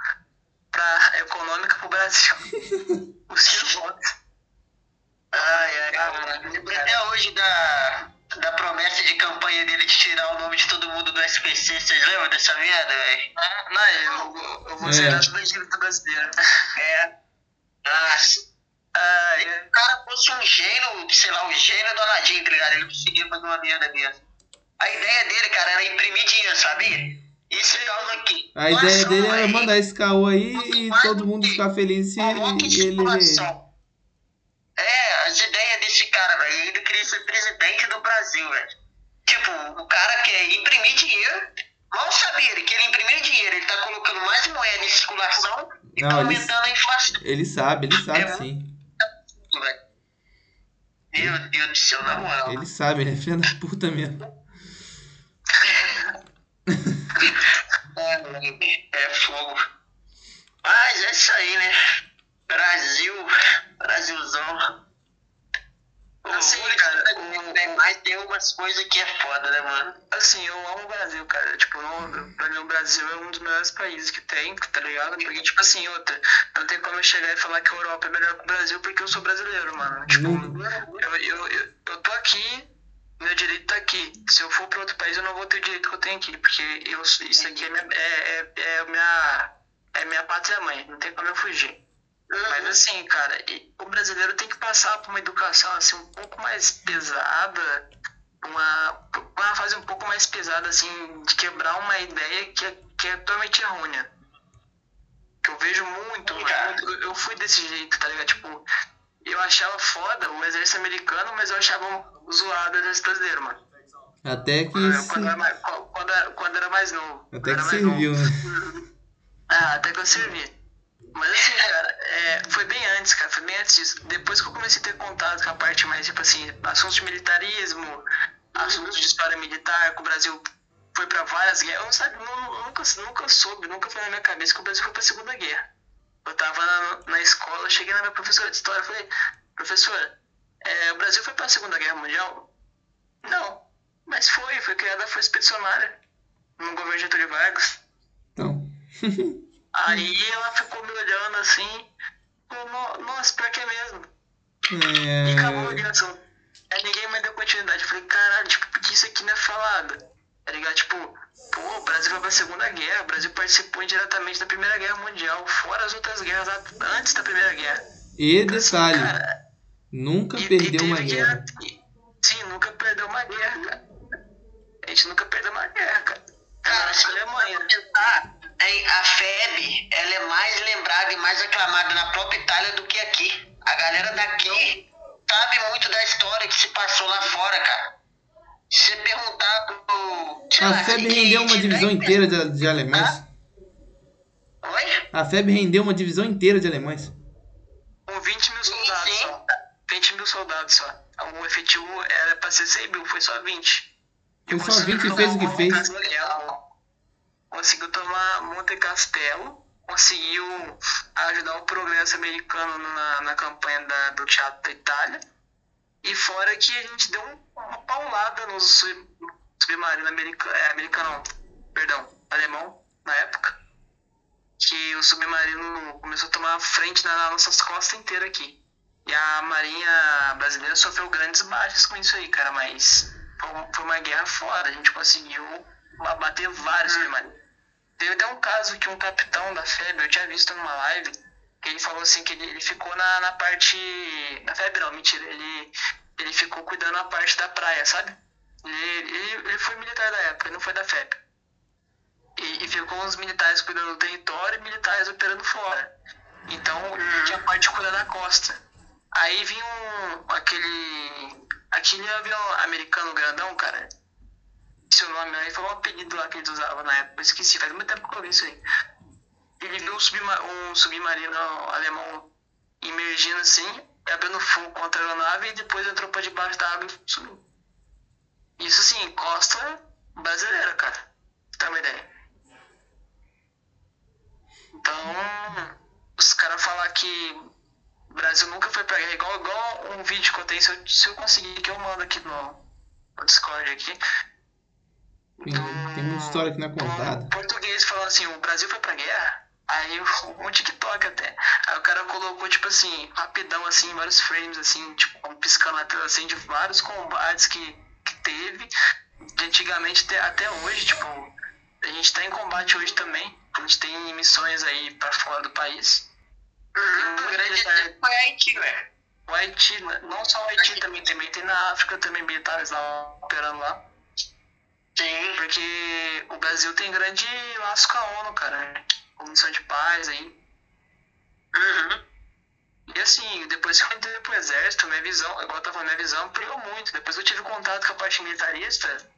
S2: pra, econômica pro Brasil. o Ciro Gomes. Ai, ai, cara.
S3: até hoje da, da promessa de campanha dele de tirar o nome de todo mundo do SPC. Vocês lembram dessa merda, velho?
S2: Não, eu, vou- eu vou
S1: É.
S2: zerar tudo a dívida brasileira.
S3: É. Nossa.
S2: Ai,
S3: o cara fosse um gênio, sei lá, um gênio do Aladdin, tá ligado? Ele conseguia fazer uma merda dessa. A ideia dele, cara, era imprimir dinheiro, sabia? Isso causa aqui.
S1: A ideia dele era
S3: é
S1: mandar esse caô aí e todo mundo ficar feliz se e ele.
S3: É, as ideias desse cara, velho. Ele queria ser presidente do Brasil, velho. Tipo, o cara quer imprimir dinheiro. Mal sabia ele que ele imprimir dinheiro, ele tá colocando mais moeda em circulação e
S1: Não,
S3: tá
S1: ele-
S3: aumentando a inflação.
S1: Ele sabe, ele sabe
S3: É,
S1: sim.
S3: Velho. Meu Deus do céu, na moral.
S1: Ele sabe, ele é filho da puta mesmo.
S3: É fogo. Mas é isso aí, né? Brasil, Brasilzão.
S2: Assim, cara,
S3: cara,
S2: o-
S3: tem, mas tem umas coisas que é foda, né, mano?
S2: Assim, eu amo o Brasil, cara. Tipo, não, pra mim o Brasil é um dos melhores países que tem, tá ligado? Porque, tipo assim, outra, não tem como eu chegar e falar que a Europa é melhor que o Brasil porque eu sou brasileiro, mano. Tipo, eu, eu, eu, eu tô aqui, meu direito tá aqui. Se eu for pra outro país, eu não vou ter o direito que eu tenho aqui, porque eu, isso aqui é minha, é, é, é minha, é minha pátria mãe, não tem como eu fugir. Mas assim, cara, o brasileiro tem que passar por uma educação assim um pouco mais pesada, uma, uma fase um pouco mais pesada assim de quebrar uma ideia que é, que é totalmente errônea. Que eu vejo muito, eu, eu fui desse jeito, tá ligado? Tipo, eu achava foda o exército americano, mas eu achava zoado o exército brasileiro, mano.
S1: Até que,
S2: Eu,
S1: se-
S2: quando, era mais, quando, quando era mais novo.
S1: até
S2: Quando
S1: que
S2: era mais novo.
S1: serviu, né?
S2: Ah, até que eu servi. Mas assim, cara, é, foi bem antes, cara, foi bem antes disso. Depois que eu comecei a ter contato com a parte mais, tipo assim, assuntos de militarismo, assuntos de história militar, que o Brasil foi pra várias guerras. Eu não sabe, nu- nunca, nunca soube, nunca foi na minha cabeça que o Brasil foi pra Segunda Guerra. Eu tava na, na escola, cheguei na minha professora de história e falei, professora, é, o Brasil foi pra Segunda Guerra Mundial? Não, mas foi, foi criada a Força Expedicionária no governo Getúlio Vargas.
S1: Então,
S2: Aí ela ficou me olhando assim, falou, "No- nossa, pior que é mesmo. E acabou a
S1: é...
S2: ligação. Aí ninguém mais deu continuidade. Eu falei, caralho, tipo, por que isso aqui não é falado? Tá ligado? Tipo, pô, o Brasil foi pra Segunda Guerra, o Brasil participou indiretamente da Primeira Guerra Mundial, fora as outras guerras antes da Primeira Guerra.
S1: E
S2: Então, assim,
S1: detalhe,
S2: cara,
S1: nunca
S2: e- e
S1: perdeu
S2: teve
S1: uma guerra.
S2: Sim, nunca perdeu uma guerra, cara. A gente nunca perdeu uma guerra, cara.
S3: Cara,
S2: Cara,
S3: se
S2: a
S3: eu
S2: Alemanha.
S3: pensar, hein, a FEB, ela é mais lembrada e mais aclamada na própria Itália do que aqui. A galera daqui sabe muito da história que se passou lá fora, cara. Se você perguntar pro... lá,
S1: A FEB
S3: de-
S1: rendeu uma divisão
S3: 10
S1: inteira de, de alemães.
S3: Oi?
S1: A FEB rendeu uma divisão inteira de alemães.
S2: Com 20 mil soldados
S3: sim.
S2: só. 20 mil soldados só. O efetivo era pra ser 100 mil, foi só 20.
S1: Foi só
S2: conseguiu
S1: 20 e fez o que fez.
S2: Conseguiu tomar Monte Castelo, conseguiu ajudar o progresso americano na, na campanha da- do teatro da Itália. E fora que a gente deu um- uma paulada no sub- submarino americano, é, americano, perdão, alemão, na época. Que o submarino começou a tomar frente nas nossas costas inteiras aqui. E a Marinha brasileira sofreu grandes baixas com isso aí, cara, mas foi uma- guerra foda. A gente conseguiu abater vários submarinos. Teve até um caso que um capitão da FEB, eu tinha visto numa live, que ele falou assim que ele, ele ficou na, na parte. Na FEB não, mentira, ele, ele ficou cuidando da parte da praia, sabe? Ele, ele, ele foi militar da época, ele não foi da FEB. E, e ficou os militares cuidando do território e militares operando fora. Então tinha a parte de cuidar da costa. Aí vinha um, aquele. aquele avião americano grandão, cara. Seu nome aí foi um apelido lá que eles usavam na época, esqueci, faz muito tempo que eu vi isso aí. Ele viu um, subma- um submarino alemão emergindo assim, abrindo fogo contra a aeronave e depois entrou pra debaixo da água e sumiu. Isso assim, costa brasileira, cara. Ter uma ideia. Então, os caras falar que o Brasil nunca foi pra guerra, igual, igual um vídeo que eu tenho, se eu, se eu conseguir que eu mando aqui no, no Discord aqui.
S1: Tem, muita história que não é
S2: Um
S1: contada.
S2: português falando assim, o Brasil foi pra guerra. Aí um TikTok até. Aí o cara colocou, tipo assim, rapidão, assim, vários frames, assim, tipo, piscando na tela, assim, de vários combates que, que teve. De antigamente até, até hoje, tipo, a gente tá em combate hoje também. A gente tem missões aí pra fora do país.
S3: Uhum,
S2: Tem
S3: o grande foi Haiti, velho.
S2: O Haiti, né? não só o Haiti também, também tem na África também militares lá operando lá.
S3: Sim.
S2: Porque o Brasil tem grande laço com a ONU, cara. Comissão de paz aí.
S3: Uhum.
S2: E assim, depois que eu entrei pro exército, minha visão, igual eu tava falando, minha visão ampliou muito. Depois eu tive contato com a parte militarista,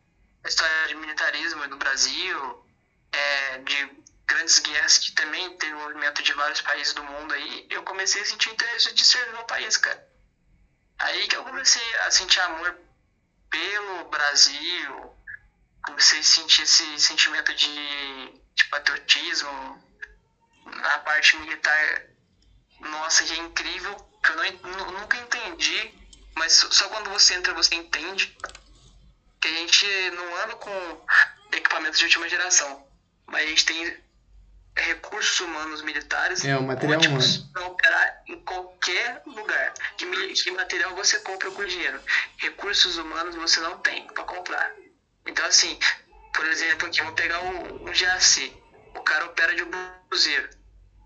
S2: a história de militarismo do Brasil, é, de grandes guerras que também tem envolvimento de vários países do mundo aí, eu comecei a sentir o interesse de servir meu país, cara. Aí que eu comecei a sentir amor pelo Brasil, comecei a sentir esse sentimento de, de patriotismo na parte militar. Nossa, que é incrível, que eu não, nunca entendi, mas só quando você entra você entende que a gente não anda com equipamentos de última geração, mas a gente tem recursos humanos militares
S1: é, o material humano.
S2: para operar em qualquer lugar. Que, que material você compra com dinheiro? Recursos humanos você não tem para comprar. Então, assim, por exemplo, aqui, vamos pegar um, um GAC. O cara opera de buzeiro.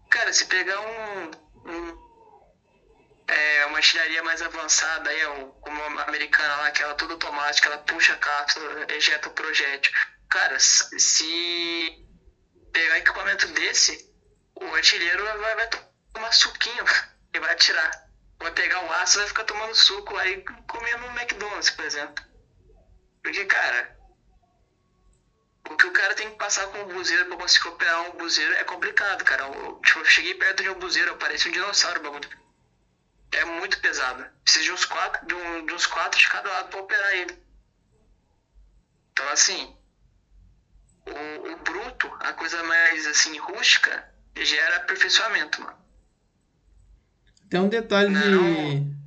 S2: Cara, se pegar um, um é, uma artilharia mais avançada, aí, como a americana lá, que ela toda automática, ela puxa a cápsula, ejeta o projétil. Cara, se pegar equipamento desse, o artilheiro vai, vai tomar suquinho e vai atirar. Vai pegar o aço e vai ficar tomando suco aí comendo um McDonald's, por exemplo. Porque, cara, o que o cara tem que passar com o buzeiro pra conseguir operar um buzeiro é complicado, cara. Eu, tipo, eu cheguei perto de um buzeiro, parece um dinossauro bagulho. É muito pesado. Precisa de uns quatro, de, um, de uns quatro de cada lado pra operar ele. Então, assim, o, o bruto, a coisa mais assim rústica, gera aperfeiçoamento, mano.
S1: Tem um detalhe
S2: Não.
S1: de.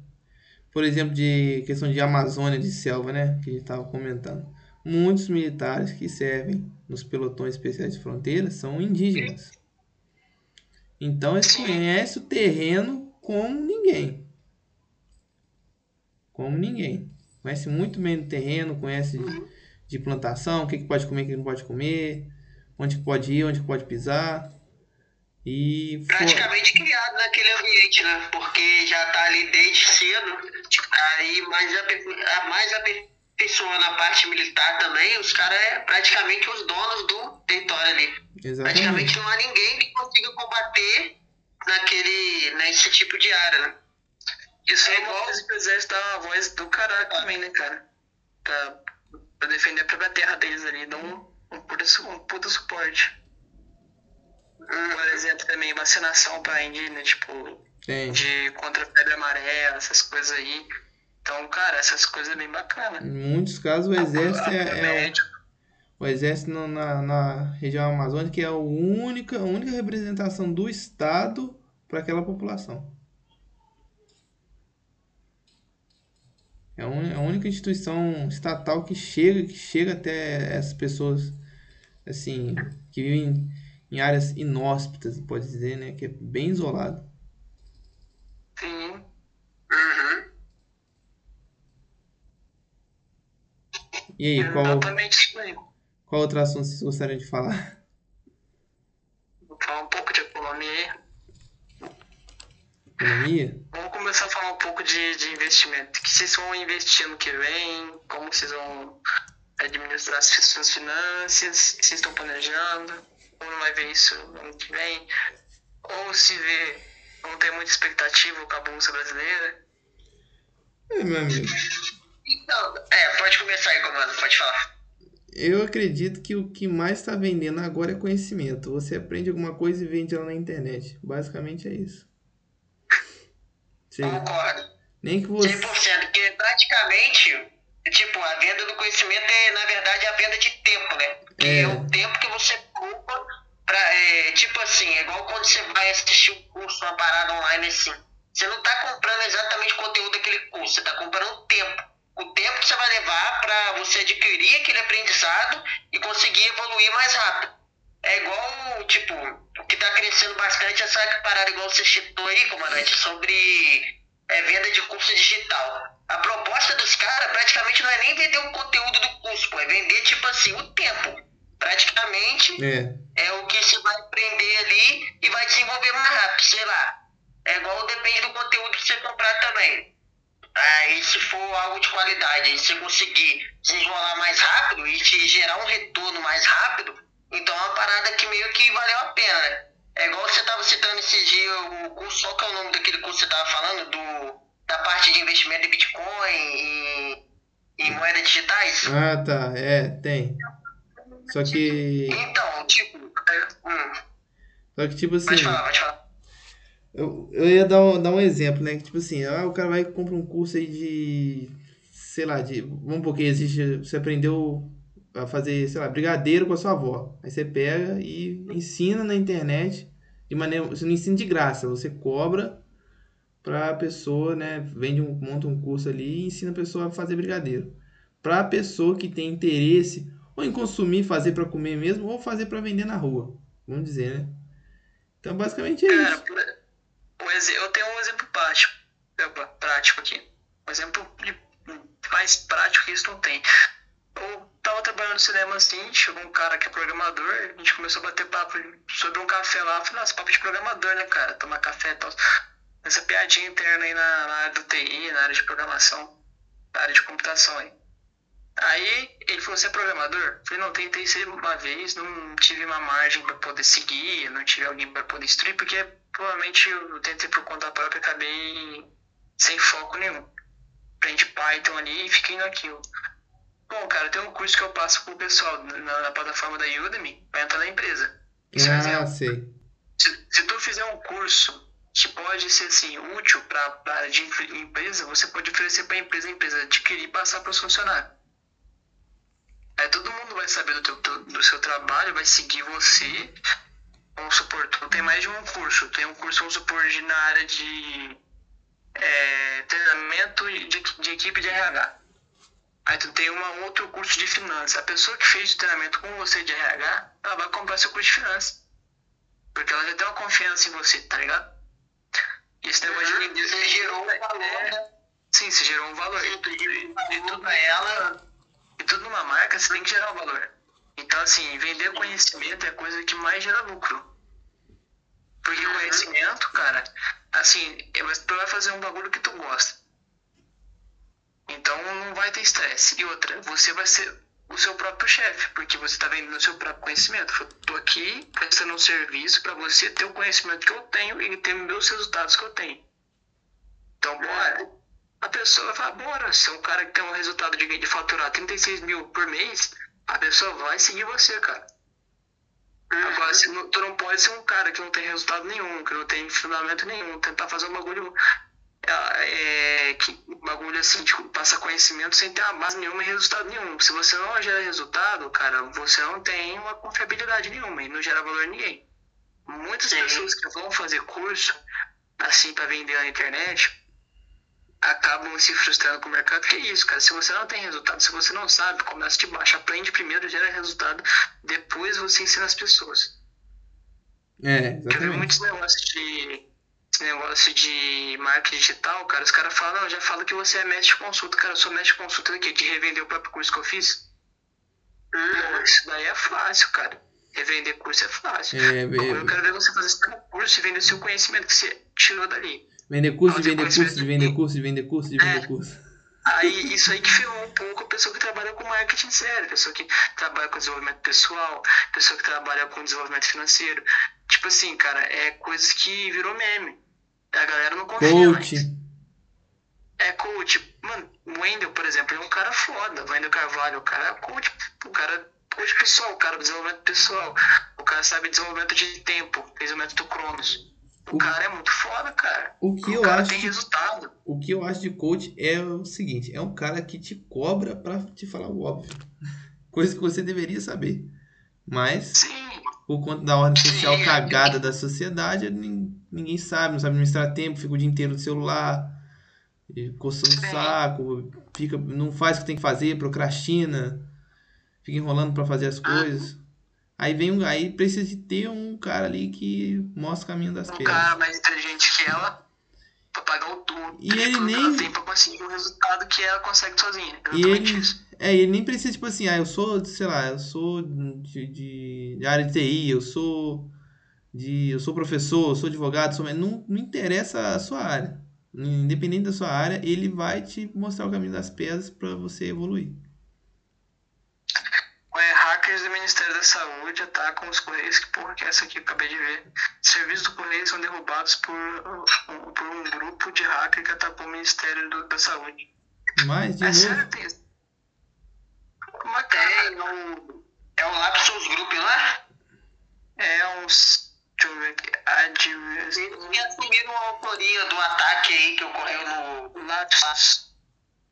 S1: Por exemplo, de questão de Amazônia, de selva, né? Que a gente estava comentando. Muitos militares que servem nos pelotões especiais de fronteira são indígenas. Então eles conhecem o terreno como ninguém. Como ninguém. Conhece muito bem o terreno, conhece de, de plantação, o que, que pode comer, o que não pode comer, onde pode ir, onde pode pisar. E
S3: praticamente criado naquele ambiente, né? Porque já tá ali desde cedo. Aí mais, mais aperfeiçoando a parte militar também, os caras é praticamente os donos do território ali.
S1: exatamente.
S3: Praticamente não há ninguém que consiga combater naquele, nesse tipo de área, né?
S2: Isso
S3: É
S2: é uma
S3: igual-
S2: coisa que o exército dá uma voz do caralho também, né, cara? Pra, pra defender a própria terra deles ali, dá um, um, puta, su- um puta suporte. Por exemplo, também vacinação pra indígena, tipo,
S1: Tem.
S2: de contra a febre amarela, essas coisas aí. Então, cara, essas coisas é bem bacana.
S1: Em muitos casos o exército
S2: Apoio
S1: é, é
S2: médico.
S1: o, o exército no- na, na região amazônica é a única, a única representação do Estado para aquela população. É a un- a única instituição estatal que chega, que chega até essas pessoas assim, que vivem em áreas inóspitas, pode dizer, né, que é bem isolado.
S2: Sim.
S3: Uhum.
S1: E aí, qual,
S2: Exatamente isso aí.
S1: qual outro assunto vocês gostariam de falar?
S2: Vou falar um pouco de economia.
S1: Economia?
S2: Vamos começar a falar um pouco de, de investimento. O que vocês vão investir no que vem? Como vocês vão administrar as suas finanças? O que vocês estão planejando? Ou não vai ver isso no ano que vem? Ou se vê, não tem muita expectativa com a Bolsa Brasileira?
S1: É, meu amigo.
S3: Então, é, pode começar aí, comando, pode falar.
S1: Eu acredito que o que mais está vendendo agora é conhecimento. Você aprende alguma coisa e vende ela na internet. Basicamente é isso. Sim.
S3: Concordo.
S1: Nem que você.
S3: 100%, porque praticamente, tipo, a venda do conhecimento é, na verdade, a venda de tempo, né? Que é,
S1: É.
S3: o tempo que você poupa pra, é, tipo assim, é igual quando você vai assistir um curso, uma parada online assim. Você não tá comprando exatamente o conteúdo daquele curso, você tá comprando o tempo. O tempo que você vai levar pra você adquirir aquele aprendizado e conseguir evoluir mais rápido. É igual, tipo, o que tá crescendo bastante essa parada igual você citou aí, comandante, sobre é, venda de curso digital. A proposta dos caras praticamente não é nem vender o conteúdo do curso, pô, é vender, tipo assim, o tempo. Praticamente
S1: É.
S3: é o que você vai aprender ali e vai desenvolver mais rápido, sei lá. É igual depende do conteúdo que você comprar também. Aí se for algo de qualidade e você conseguir desenrolar mais rápido e te gerar um retorno mais rápido, então é uma parada que meio que valeu a pena, né? É igual você tava citando esse dia o curso, qual que é o nome daquele curso que você tava falando? Do, da parte de investimento em Bitcoin e, e moedas digitais?
S1: Ah, tá. É, tem. Só que.
S3: Então, tipo, é, hum,
S1: Só que, tipo assim.
S3: pode falar, pode falar.
S1: Eu, eu ia dar um, dar um exemplo, né? Que, tipo assim, ah, o cara vai e compra um curso aí de. Sei lá, de. Vamos porque existe. Você aprendeu a fazer, sei lá, brigadeiro com a sua avó. Aí você pega e ensina na internet de maneira. Você não ensina de graça, você cobra pra pessoa, né? Vende um, monta um curso ali e ensina a pessoa a fazer brigadeiro. Pra pessoa que tem interesse ou em consumir, fazer para comer mesmo, ou fazer para vender na rua. Vamos dizer, né? Então, basicamente é
S2: Cara,
S1: isso.
S2: Eu tenho um exemplo prático, opa, prático aqui. Um exemplo mais prático que isso não tem. Eu tava trabalhando no cinema assim, chegou um cara que é programador, a gente começou a bater papo sobre um café lá. Eu falei, nossa, papo de programador, né, cara? Tomar café e tal. Essa piadinha interna aí na, na área do TI, na área de programação, na área de computação aí. Aí ele falou, você é programador? Eu falei, não, tentei ser uma vez, não tive uma margem para poder seguir, não tive alguém para poder instruir, porque provavelmente eu tentei por conta própria e acabei sem foco nenhum. Aprendi Python ali e fiquei naquilo. Bom, cara, tem um curso que eu passo pro pessoal na, na plataforma da Udemy para entrar na empresa. Isso é
S1: Ah, sei.
S2: Se, se tu fizer um curso que pode ser assim útil para a área de empresa, você pode oferecer para a empresa, a empresa adquirir e passar para os funcionários. Aí todo mundo vai saber do, teu, do seu trabalho, vai seguir você. Vamos supor, tu tem mais de um curso. Tem um curso, vamos supor, de, na área de é, treinamento de, de equipe de RH. Aí tu tem um outro curso de finanças. A pessoa que fez o treinamento com você de RH, ela vai comprar seu curso de finanças. Porque ela já tem uma confiança em você, tá ligado? E esse negócio de vender.
S3: Você gerou um valor,
S2: É,
S3: né?
S2: sim, você gerou um valor.
S3: Sim,
S2: E, e
S3: valor
S2: tudo
S3: ela.
S2: E tudo numa marca, você tem que gerar um valor. Então, assim, vender conhecimento é a coisa que mais gera lucro. Porque conhecimento, cara, assim, é- você vai fazer um bagulho que tu gosta. Então não vai ter estresse. E outra, você vai ser o seu próprio chefe, porque você está vendendo o seu próprio conhecimento. Eu tô aqui prestando um serviço para você ter o conhecimento que eu tenho e ter meus resultados que eu tenho. Então, bora. A pessoa vai falar, bora, se é um cara que tem um resultado de, de faturar 36 mil por mês, a pessoa vai seguir você, cara. Agora, se não- tu não pode ser um cara que não tem resultado nenhum, que não tem fundamento nenhum, tentar fazer um bagulho é, é, que bagulho assim, tipo, passar conhecimento sem ter uma base nenhuma e resultado nenhum. Se você não gera resultado, cara, você não tem uma confiabilidade nenhuma e não gera valor a ninguém. Muitas
S3: Sim.
S2: pessoas que vão fazer curso, assim, para vender na internet, acabam se frustrando com o mercado, que é isso, cara. Se você não tem resultado, se você não sabe, começa de baixo. Aprende primeiro, gera resultado, depois você ensina as pessoas.
S1: É,
S2: Porque eu vi
S1: exatamente.
S2: muitos negócios de. Esse negócio de marketing digital, cara, os caras falam, não, já fala que você é mestre de consulta, cara, eu sou mestre de consulta aqui, de revender o próprio curso que eu fiz. Pô, isso daí é fácil, cara. Revender curso é fácil.
S1: É,
S2: Agora eu
S1: ve-
S2: quero ver você fazer esse curso e vender o seu conhecimento que você tirou dali.
S1: Vender curso, de vender curso, de vender
S2: de-
S1: curso, de vender curso, de vender curso.
S2: Aí isso aí que ferrou um pouco a pessoa que trabalha com marketing sério, pessoa que trabalha com desenvolvimento pessoal, pessoa que trabalha com desenvolvimento financeiro. Tipo assim, cara, é coisas que virou meme. A galera não confia
S1: Coach.
S2: mais. É coach. Mano, o Wendel, por exemplo, ele é um cara foda. O Wendel Carvalho, o cara é coach. O cara é coach pessoal, o cara é desenvolvimento pessoal. O cara sabe desenvolvimento de tempo, fez o método Cronos. O
S1: O-
S2: cara é muito foda, cara.
S1: O que
S2: o
S1: eu acho
S2: tem resultado.
S1: O que eu acho de coach é o seguinte: é um cara que te cobra pra te falar o óbvio. Coisa que você deveria saber. Mas,
S2: Sim.
S1: por conta da ordem social
S2: Sim.
S1: cagada da sociedade, nin- ninguém sabe, não sabe administrar tempo, fica o dia inteiro no celular, e coçando o saco, fica, não faz o que tem que fazer, procrastina, fica enrolando pra fazer as
S2: Ah.
S1: coisas. Aí vem um, aí precisa de ter um cara ali que mostra o caminho das
S2: um
S1: pedras.
S2: cara mais inteligente que ela pra pagar o tudo
S1: E ele nem-
S2: ela tem pra conseguir o resultado que ela consegue sozinha.
S1: E
S2: Exatamente
S1: ele,
S2: isso.
S1: é, ele nem precisa, tipo assim, ah, eu sou, sei lá, eu sou de, de, de área de TI, eu sou de, eu sou professor, eu sou advogado, sou, não, não interessa a sua área. Independente da sua área, ele vai te mostrar o caminho das pedras para você evoluir.
S2: É, hackers do Ministério da Saúde atacam os Correios, que porra que é essa aqui? Eu acabei de ver. Serviços do Correio são derrubados por, um- por um grupo de hacker que atacou o Ministério do- da Saúde.
S1: Mas, de
S2: É
S1: novo,
S2: sério, tem. Uma
S3: É, é um, é um Lapsus Group, não é?
S2: É uns. Deixa eu ver aqui. Adverse.
S3: Eles assumiram a autoria do ataque aí que ocorreu no
S2: Lattes.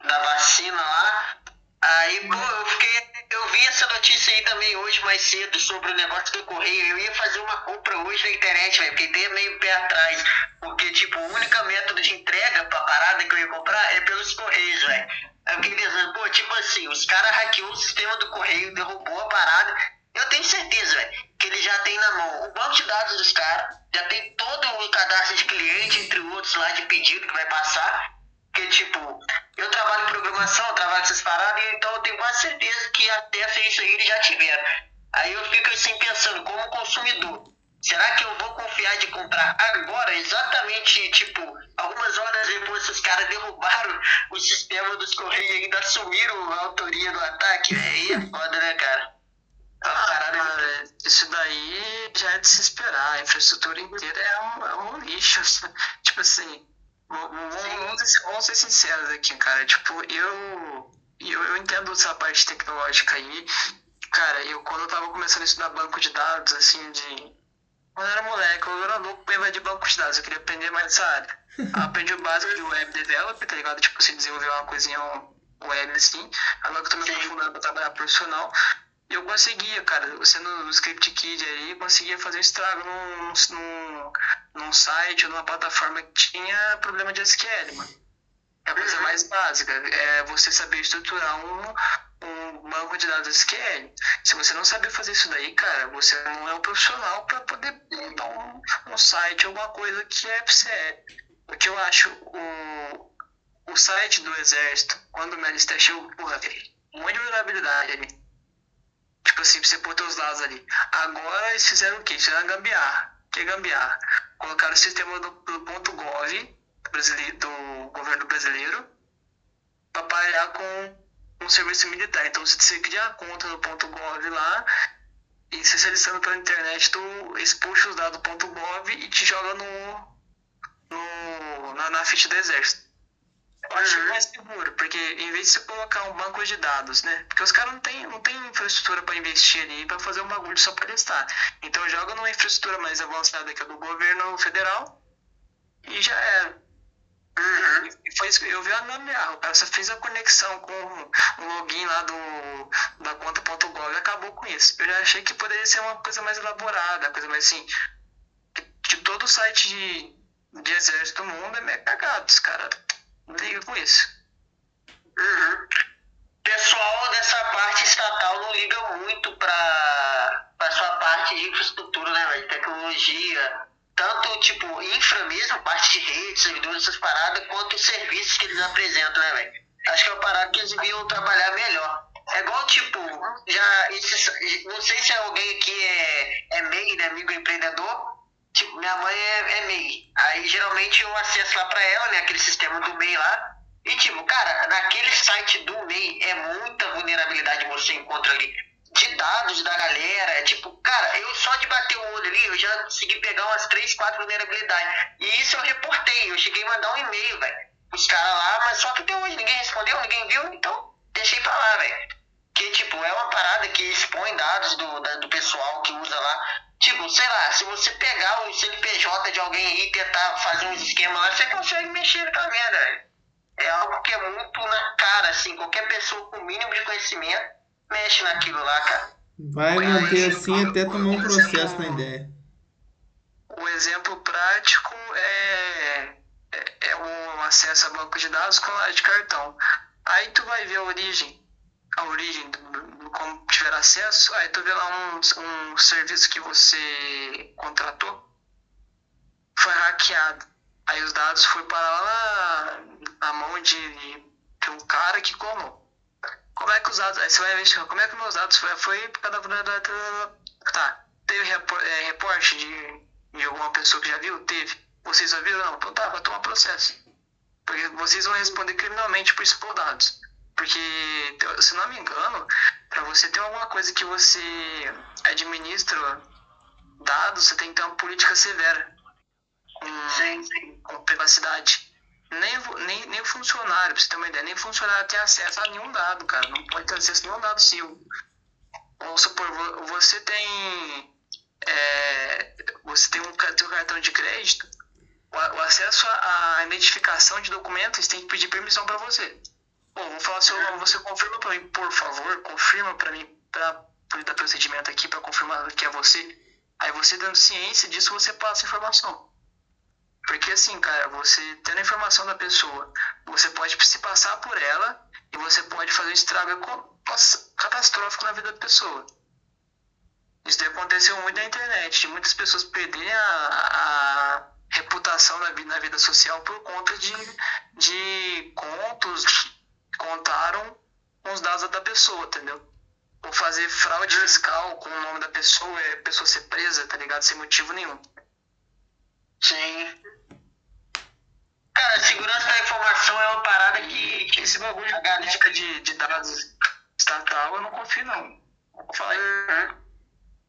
S3: da vacina lá. Aí, pô, eu fiquei. Eu vi essa notícia aí também hoje mais cedo sobre o negócio do correio. Eu ia fazer uma compra hoje na internet, velho. Fiquei meio pé atrás. Porque, tipo, o único método de entrega pra parada que eu ia comprar é pelos correios, velho. Eu fiquei pensando, pô, tipo assim, os caras hackeou o sistema do correio, derrubou a parada. Eu tenho certeza, velho, que ele já tem na mão o banco de dados dos caras, já tem todo o cadastro de cliente, entre outros lá de pedido que vai passar. Porque, tipo, eu trabalho em programação, eu trabalho essas paradas, então eu tenho quase certeza que acesso a isso aí eles já tiveram. Aí eu fico assim pensando, como consumidor, será que eu vou confiar de comprar agora, exatamente, tipo, algumas horas depois os caras derrubaram o sistema dos Correios e ainda assumiram a autoria do ataque? Aí é foda, né, cara? É
S2: Ah, cara, isso daí já é de se esperar. A infraestrutura inteira é um, é um lixo. tipo assim, vamos, ser- vamos ser sinceros aqui, cara. Tipo, eu, eu, eu entendo essa parte tecnológica aí. Cara, eu quando eu tava começando a estudar banco de dados, assim, de. Quando eu era moleque, eu era louco pra invadir banco de dados. Eu queria aprender mais dessa área. Eu aprendi o básico de web developer, tá ligado? Tipo, se desenvolver uma coisinha web assim. Agora que eu tô me aprofundando pra trabalhar profissional. E eu conseguia, cara, sendo o Script Kid aí, conseguia fazer um estrago num, num, num site ou numa plataforma que tinha problema de SQL, mano. É a coisa mais básica, é você saber estruturar um, um banco de dados SQL. Se você não saber fazer isso daí, cara, você não é um profissional para poder montar um, um site, alguma coisa que é FCE. O que eu acho, o, o site do Exército, quando o Melista chegou, porra, velho, um monte de vulnerabilidade ali. Tipo assim, pra você pôr teus dados ali. Agora eles fizeram o quê? Fizeram gambiarra. Que é gambiarra? Colocaram o sistema do, do ponto .gov do, do governo brasileiro para parear com um serviço militar. Então, se você criar a conta no ponto .gov lá e se solicitando pela internet, tu eles puxam os dados do ponto .gov e te joga no, no, na, na ficha do exército. Eu acho mais seguro, porque em vez de você colocar um banco de dados, né? Porque os caras não têm não tem infraestrutura para investir ali para fazer um bagulho só para testar. Então joga numa infraestrutura mais avançada que é do governo federal e já era. E foi isso eu vi a gambiarra. O cara só fez a conexão com o login lá do, da conta.gov e acabou com isso. Eu já achei que poderia ser uma coisa mais elaborada, uma coisa mais assim. Que, que todo site de, de exército do mundo é meio cagado, os caras não ligam com isso.
S3: Uhum. Pessoal dessa parte estatal não liga muito para a sua parte de infraestrutura, né, velho? Tecnologia, tanto tipo infra mesmo, parte de rede, servidores, essas paradas, quanto os serviços que eles apresentam, né, velho? Acho que é uma parada que eles deviam trabalhar melhor. É igual, tipo, já esses, não sei se alguém aqui é, é MEI, né, amigo empreendedor. Tipo, minha mãe é, é MEI. Aí geralmente eu acesso lá pra ela, né, aquele sistema do MEI lá. E tipo, cara, naquele site do MEI é muita vulnerabilidade que você encontra ali. De dados da galera, é tipo, cara, eu só de bater o olho ali, eu já consegui pegar umas 3, 4 vulnerabilidades. E isso eu reportei, eu cheguei a mandar um e-mail, velho. Os caras lá, mas só que até hoje ninguém respondeu, ninguém viu, então deixei pra lá, velho. Que, tipo, é uma parada que expõe dados do, da- do pessoal que usa lá. Tipo, sei lá, se você pegar o CNPJ de alguém aí e tentar fazer um esquema lá, você consegue mexer naquela merda, velho. É algo que é muito na cara, assim. Qualquer pessoa com o mínimo de conhecimento mexe naquilo lá, cara.
S1: Vai manter assim até tomar um processo na ideia.
S2: O exemplo prático é, é, é o acesso a banco de dados com a de cartão. Aí tu vai ver a origem, a origem do, como tiver acesso, aí tu vê lá um, um serviço que você contratou, foi hackeado. Aí os dados foram parar lá na, mão de, de um cara que clonou. Como é que os dados. Aí você vai ver, como é que meus dados foi, foi por causa da. Tá. Teve é, reporte de, de alguma pessoa que já viu? Teve. Vocês já viram? Não. Então tá, vai tomar processo. Porque vocês vão responder criminalmente por expor dados. Porque, se não me engano, para você ter alguma coisa que você administra dados, você tem que ter uma política severa com,
S3: Sim, sim.
S2: com privacidade. Nem, nem, nem o funcionário, pra você ter uma ideia, nem o funcionário tem acesso a nenhum dado, cara. Não pode ter acesso a nenhum dado seu. Vamos supor, vo- você tem é, você tem um, tem um cartão de crédito, o, o acesso à identificação de documentos tem que pedir permissão para você. Pô, vou falar seu nome, você confirma para mim, por favor, confirma para mim, para dar procedimento aqui, para confirmar que é você. Aí você dando ciência disso, você passa a informação. Porque assim, cara, você tendo a informação da pessoa, você pode se passar por ela e você pode fazer um estrago catastrófico na vida da pessoa. Isso aconteceu muito na internet, de muitas pessoas perderem a, a reputação na vida, na vida social por conta de, de contos contaram com os dados da pessoa, entendeu? Ou fazer fraude fiscal com o nome da pessoa e a pessoa ser presa, tá ligado? Sem motivo nenhum.
S3: Sim. Cara, segurança da informação é uma parada que. que
S2: Esse bagulho de
S3: a galera-
S2: política de, de dados estatal eu não confio não. Vou falar aí.
S3: Uhum.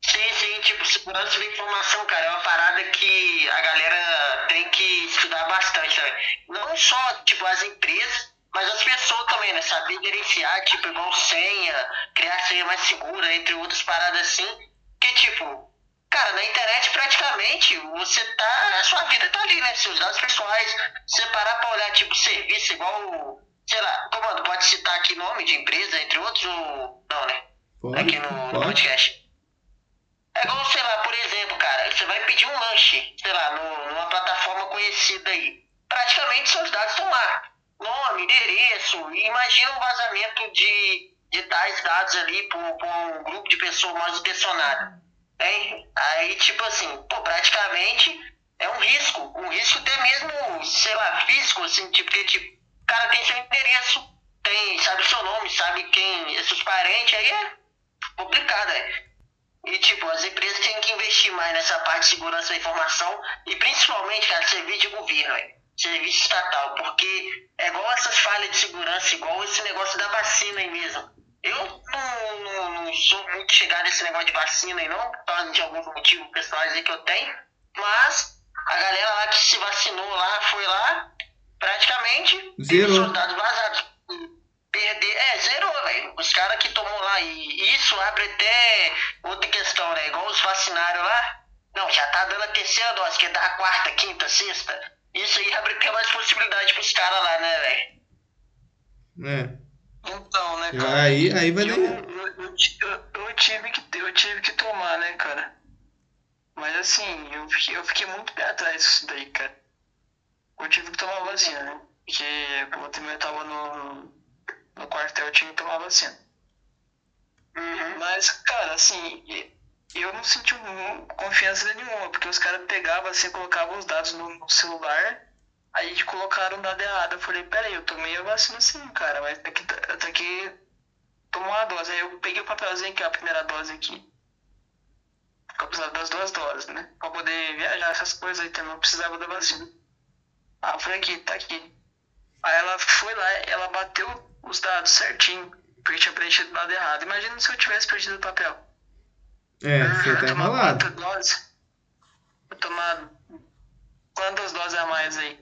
S3: Sim, sim, tipo, segurança da informação, cara, é uma parada que a galera tem que estudar bastante? Não só, tipo, as empresas, mas as pessoas também, né? Saber gerenciar, tipo, igual senha, criar senha mais segura, entre outras paradas assim. Que, tipo, cara, na internet praticamente você tá. A sua vida tá ali, né? Seus dados pessoais. Você parar pra olhar, tipo, serviço igual. Sei lá, comando, pode citar aqui nome de empresa, entre outros, ou. Não, né?
S1: Pode,
S3: aqui no, no podcast. É igual, sei lá, por exemplo, cara, você vai pedir um lanche, sei lá, no- numa plataforma conhecida aí. Praticamente seus dados estão lá. Nome, endereço, imagina um vazamento de, de tais dados ali por, por um grupo de pessoas mal intencionadas. Hein? Aí, tipo assim, pô, praticamente é um risco. Um risco até mesmo, sei lá, físico, assim, tipo, porque tipo, o cara tem seu endereço, tem, sabe seu nome, sabe quem é seus parentes, aí é complicado, é. E tipo, as empresas têm que investir mais nessa parte de segurança da informação e principalmente, cara, serviço de governo, é. Serviço estatal, porque é igual essas falhas de segurança, igual esse negócio da vacina aí mesmo. Eu não, não, não sou muito chegado nesse negócio de vacina aí não, por causa de alguns motivos pessoais aí que eu tenho, mas a galera lá que se vacinou lá, foi lá, praticamente
S1: Zerou.
S3: seus dados vazados. Perder, é, zerou, velho. Os caras que tomou lá, e isso abre até outra questão, né? Igual os vacinários lá. Não, já tá dando a terceira dose, que é da quarta, quinta, sexta. Isso aí abre até mais possibilidade pros caras lá, né, velho?
S1: É.
S2: Então, né, cara?
S1: Aí, aí vai
S2: eu,
S1: dar.
S2: eu, eu, eu- eu tive que, eu tive que tomar, né, cara? Mas assim, eu fiquei, eu fiquei muito pé atrás disso daí, cara. Eu tive que tomar a vacina, né? Porque como eu também tava no, no quartel, eu tive que tomar a vacina.
S3: Uhum.
S2: Mas, cara, assim, e- eu não senti confiança nenhuma, porque os caras pegavam assim, colocavam os dados no, no celular, aí colocaram o dado errado. Eu falei, peraí, eu tomei a vacina sim, cara, mas tem que, tenho que tomar a dose. Aí eu peguei o papelzinho é a primeira dose aqui. Eu precisava das duas doses, né? Pra poder viajar, essas coisas aí também, eu precisava da vacina. Ah, falei aqui, tá aqui. Aí ela foi lá, ela bateu os dados certinho, porque tinha preenchido o dado errado. Imagina se eu tivesse perdido o papel.
S1: É, você
S2: Eu
S1: tá
S2: tomar
S1: enrolado.
S2: doses? Eu tomar quantas doses a mais aí?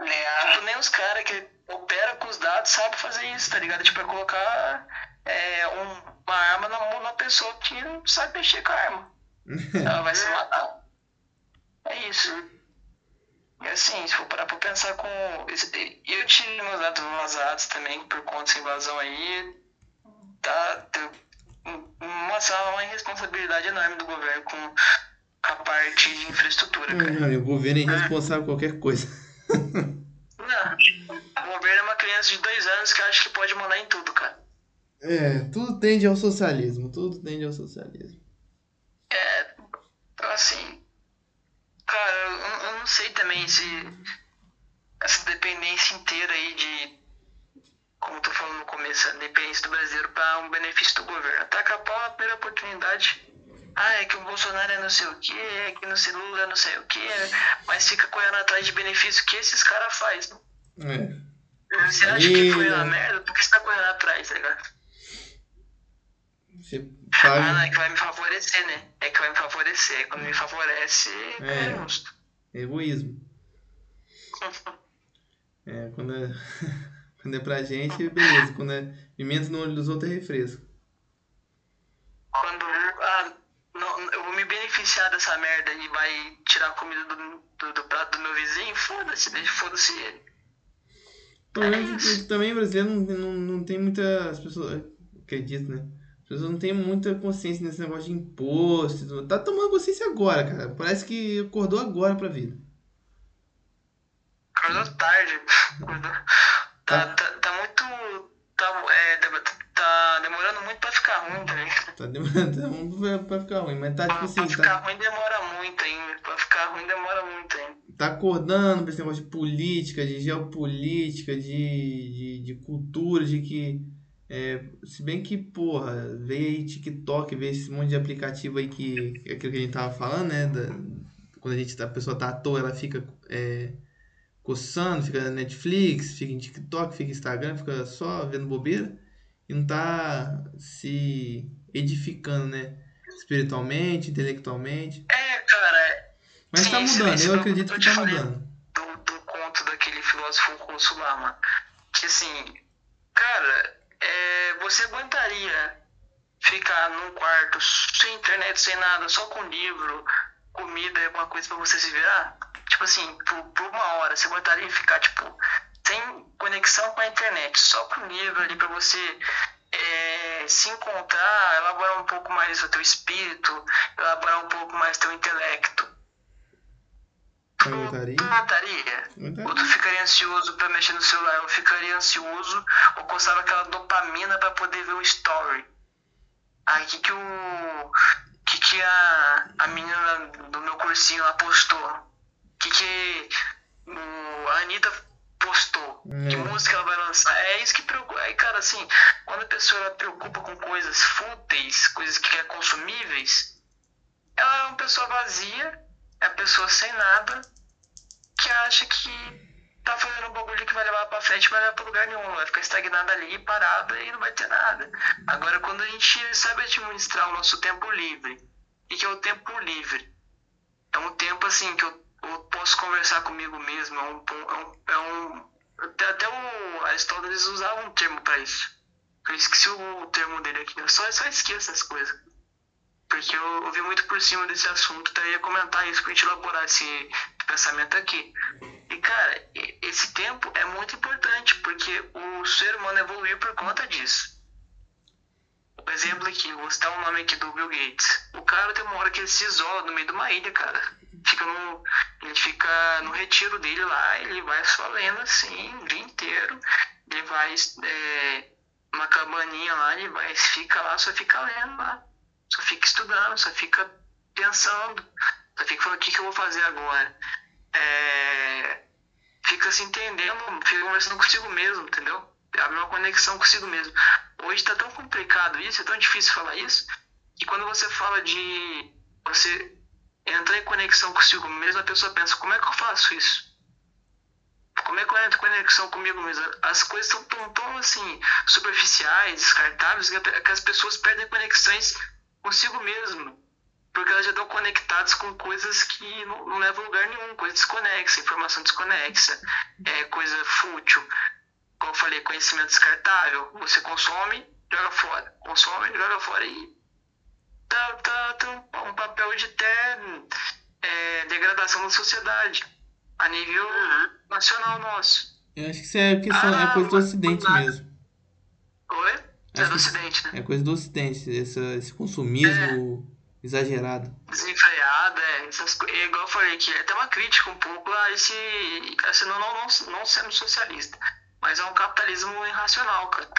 S3: É,
S2: Tipo, nem os caras que operam com os dados sabem fazer isso, tá ligado? Tipo, é colocar é, um- uma arma na mão da pessoa que não sabe mexer com a arma. Ela vai se matar. É isso. E assim, se for parar pra pensar com. Eu tive meus dados vazados também por conta dessa invasão aí. Tá. Tem uma, uma irresponsabilidade enorme do governo com a parte de infraestrutura, cara.
S1: Não, o governo é irresponsável por qualquer coisa.
S2: Não. O governo é uma criança de dois anos que acha que pode mandar em tudo, cara.
S1: É, tudo tende ao socialismo. Tudo tende ao socialismo.
S2: É, então assim, cara, eu, eu não sei também se essa dependência inteira aí de, como eu tô falando no começo, a dependência do brasileiro para um benefício do governo. Ataca a pau na primeira oportunidade. Ah, é que o Bolsonaro é não sei o que, é que não sei Lula é não sei o que, mas fica correndo atrás de benefício que esses caras fazem.
S1: É.
S2: Você acha que foi uma
S1: né?
S2: merda? Por que você tá correndo atrás, tá ligado?
S1: Você
S2: Ah, não, é que vai me favorecer, né? É que vai me favorecer. Quando me favorece,
S1: É.
S2: é justo.
S1: egoísmo. É, quando é, quando é pra gente, beleza. Quando é pimenta no olho dos outros, é refresco.
S2: Quando. Ah, não, eu vou beneficiar dessa merda e vai tirar a comida do, do, do prato do meu vizinho, foda-se, deixa foda-se ele.
S1: O problema é também brasileiro não, não, não tem muita. As pessoas. Acredito, né? As pessoas não têm muita consciência nesse negócio de imposto. Tá tomando consciência agora, cara. Parece que acordou agora pra vida.
S2: Acordou tarde. Acordou. Tá, tá, tá muito. Tá, é, tá demorando muito pra ficar ruim também.
S1: Tá demorando pra, pra ficar ruim, mas tá tipo assim.
S2: pra
S1: Tá,
S2: ficar ruim demora muito ainda. Pra ficar ruim demora muito ainda.
S1: tá acordando pra esse negócio de política, de geopolítica, de, de, de cultura, de que. é, se bem que, porra, veio aí TikTok, veio esse monte de aplicativo aí que. Aquilo que a gente tava falando, né? Da, quando a, gente, a pessoa tá à toa, ela fica é, coçando, fica na Netflix, fica em TikTok, fica em Instagram, fica só vendo bobeira e não tá se edificando, né? Espiritualmente, intelectualmente.
S2: É, cara,
S1: Mas
S2: Sim,
S1: tá mudando, eu acredito
S2: eu
S1: que tá mudando.
S2: do, do conto daquele filósofo russo lá, mano. Que assim, cara, é, você aguentaria ficar num quarto sem internet, sem nada, só com livro, comida alguma coisa pra você se virar? Tipo assim, por, por uma hora, você aguentaria ficar, tipo, sem conexão com a internet, só com livro ali pra você é, se encontrar, elaborar um pouco mais o teu espírito, elaborar um pouco mais o teu intelecto. Tu,
S1: Aguentaria?
S2: tu aguentaria? Ou tu ficaria ansioso pra mexer no celular? Eu ficaria ansioso ou coçava aquela dopamina pra poder ver o story. Aí o que, que o. que, que a, a menina do meu cursinho lá postou? O que, que o, a Anitta postou?
S1: É.
S2: Que música ela vai lançar? É isso que preocupa. Aí, cara, assim, quando a pessoa ela preocupa com coisas fúteis, coisas que é consumíveis, ela é uma pessoa vazia, é uma pessoa sem nada, que acha que tá fazendo um bagulho que vai levar pra frente, vai levar pra lugar nenhum, vai ficar estagnada ali, parada e não vai ter nada. Agora, quando a gente sabe administrar o nosso tempo livre, que que é o tempo livre? É um tempo assim que eu, eu posso conversar comigo mesmo, é um, é um, é um até, o usavam um termo pra isso. Eu esqueci o termo dele aqui, eu só, só esqueço essas coisas. Porque eu ouvi muito por cima desse assunto, daí ia comentar isso pra gente elaborar esse pensamento aqui. E cara, esse tempo é muito importante, porque o ser humano evoluiu por conta disso. Um exemplo aqui, vou citar o nome aqui do Bill Gates. O cara tem uma hora que ele se isola no meio de uma ilha, cara. Fica no, ele fica no retiro dele lá, ele vai só lendo assim, o dia inteiro. Ele vai é, uma cabaninha lá, ele vai, fica lá, só fica lendo lá. Só fica estudando, só fica pensando. Só fica falando o que, que eu vou fazer agora. É, fica se entendendo, fica conversando consigo mesmo, entendeu? Abre uma conexão consigo mesmo. Hoje tá tão complicado isso, é tão difícil falar isso, que quando você fala de você entrar em conexão consigo mesmo, a pessoa pensa, como é que eu faço isso? Como é que eu entro em conexão comigo mesmo? As coisas são tão, tão assim, superficiais, descartáveis, que as pessoas perdem conexões consigo mesmo. Porque elas já estão conectadas com coisas que não, não levam a lugar nenhum, coisa desconexa, informação desconexa, é, coisa fútil. Como eu falei, conhecimento descartável. Você consome, joga fora. Consome, joga fora. E tá, tá, tá um, papel de até é, degradação da sociedade a nível nacional nosso.
S1: Eu acho que isso é, questão, é
S2: Ah,
S1: coisa do ocidente
S2: nada.
S1: mesmo.
S2: Oi? É do Ocidente, né?
S1: É coisa do ocidente, essa, esse consumismo exagerado.
S2: desenfreada, é, essas, é igual eu falei que é até uma crítica um pouco a esse, assim, não, não, não, não sendo socialista, mas é um capitalismo irracional, cara.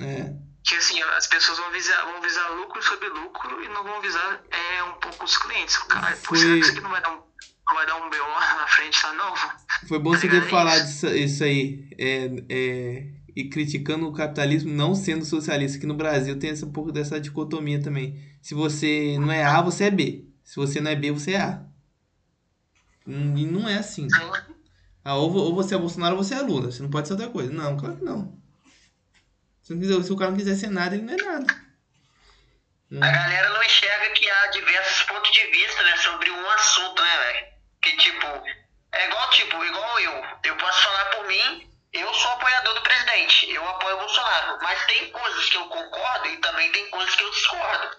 S1: É.
S2: Que assim, as pessoas vão visar, vão visar lucro sobre lucro e não vão visar é, um pouco os clientes. Cara,
S1: Foi-
S2: será que isso aqui não vai dar um, vai dar um BO na frente, tá? Não.
S1: Foi bom você
S2: Tá
S1: ter
S2: ligado?
S1: falado disso, isso aí. É, é, e criticando o capitalismo não sendo socialista. Que no Brasil tem essa, um pouco dessa dicotomia também. Se você não é A, você é B. Se você não é B, você é A. Hum, E não é assim. Ah, ou, ou você é Bolsonaro ou você é Lula. Você não pode ser outra coisa. Não, claro que não. Se, não se o cara não quiser ser nada, ele não é nada.
S3: A galera não enxerga que há diversos pontos de vista, né, sobre um assunto, né, velho? Que tipo, é igual tipo, igual eu. Eu posso falar por mim, eu sou apoiador do presidente, eu apoio o Bolsonaro. Mas tem coisas que eu concordo e também tem coisas que eu discordo.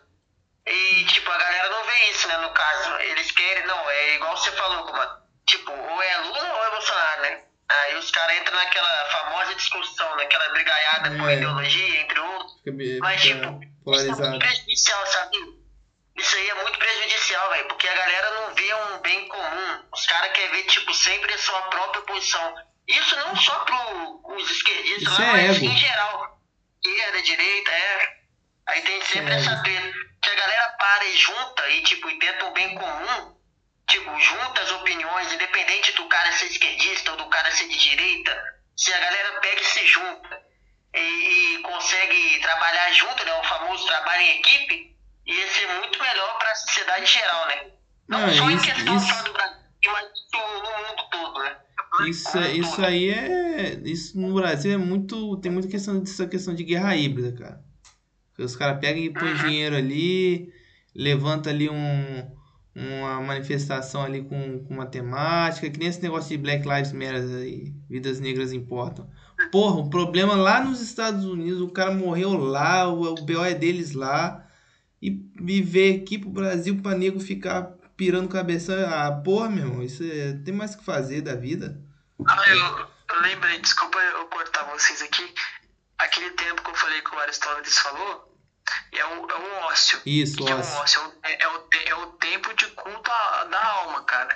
S3: E, tipo, a galera não vê isso, né? No caso, eles querem, não, é igual você falou, mano. Tipo, ou é Lula ou é Bolsonaro, né? Aí os caras entram naquela famosa discussão, naquela brigaiada por
S1: É.
S3: ideologia, entre outros.
S1: Fica,
S3: Mas,
S1: fica
S3: tipo, isso é
S1: polarizado.
S3: muito prejudicial, sabe? Isso aí é muito prejudicial, velho, porque a galera não vê um bem comum. Os caras querem ver, tipo, sempre a sua própria posição. Isso não só pro os esquerdistas, lá,
S1: é
S3: mas
S1: ego.
S3: em geral. Esquerda, direita, é. Aí tem sempre
S1: É
S3: essa treta. Que a galera para e junta e, tipo, e tenta um bem comum. Tipo, junta as opiniões, independente do cara ser esquerdista ou do cara ser de direita. Se a galera pega e se junta e, e consegue trabalhar junto, né? O famoso trabalho em equipe, ia ser muito melhor para a sociedade geral, né? Não,
S1: Não,
S3: só em
S1: isso-
S3: questão
S1: isso-
S3: só do Brasil, mas no mundo todo, né?
S1: Isso, é- isso aí é. Isso no Brasil é muito. Tem muita questão dessa questão de guerra híbrida, cara. Os caras pegam e põem
S3: Uhum.
S1: dinheiro ali, levanta ali um, uma manifestação ali com, com uma temática, que nem esse negócio de Black Lives Matter aí, vidas negras importam. Porra, o problema lá nos Estados Unidos, o cara morreu lá, o, o BO é deles lá, e, veio aqui pro Brasil pra nego ficar pirando cabeça. Ah, porra, meu irmão, isso é, tem mais que fazer da vida.
S2: Ah, eu, eu lembrei, desculpa eu cortar vocês aqui. Aquele tempo que eu falei que o Aristóteles falou é o, é o ócio.
S1: Isso,
S2: O que é o
S1: ócio.
S2: ócio? É, é o, é o tempo de culto da alma, cara.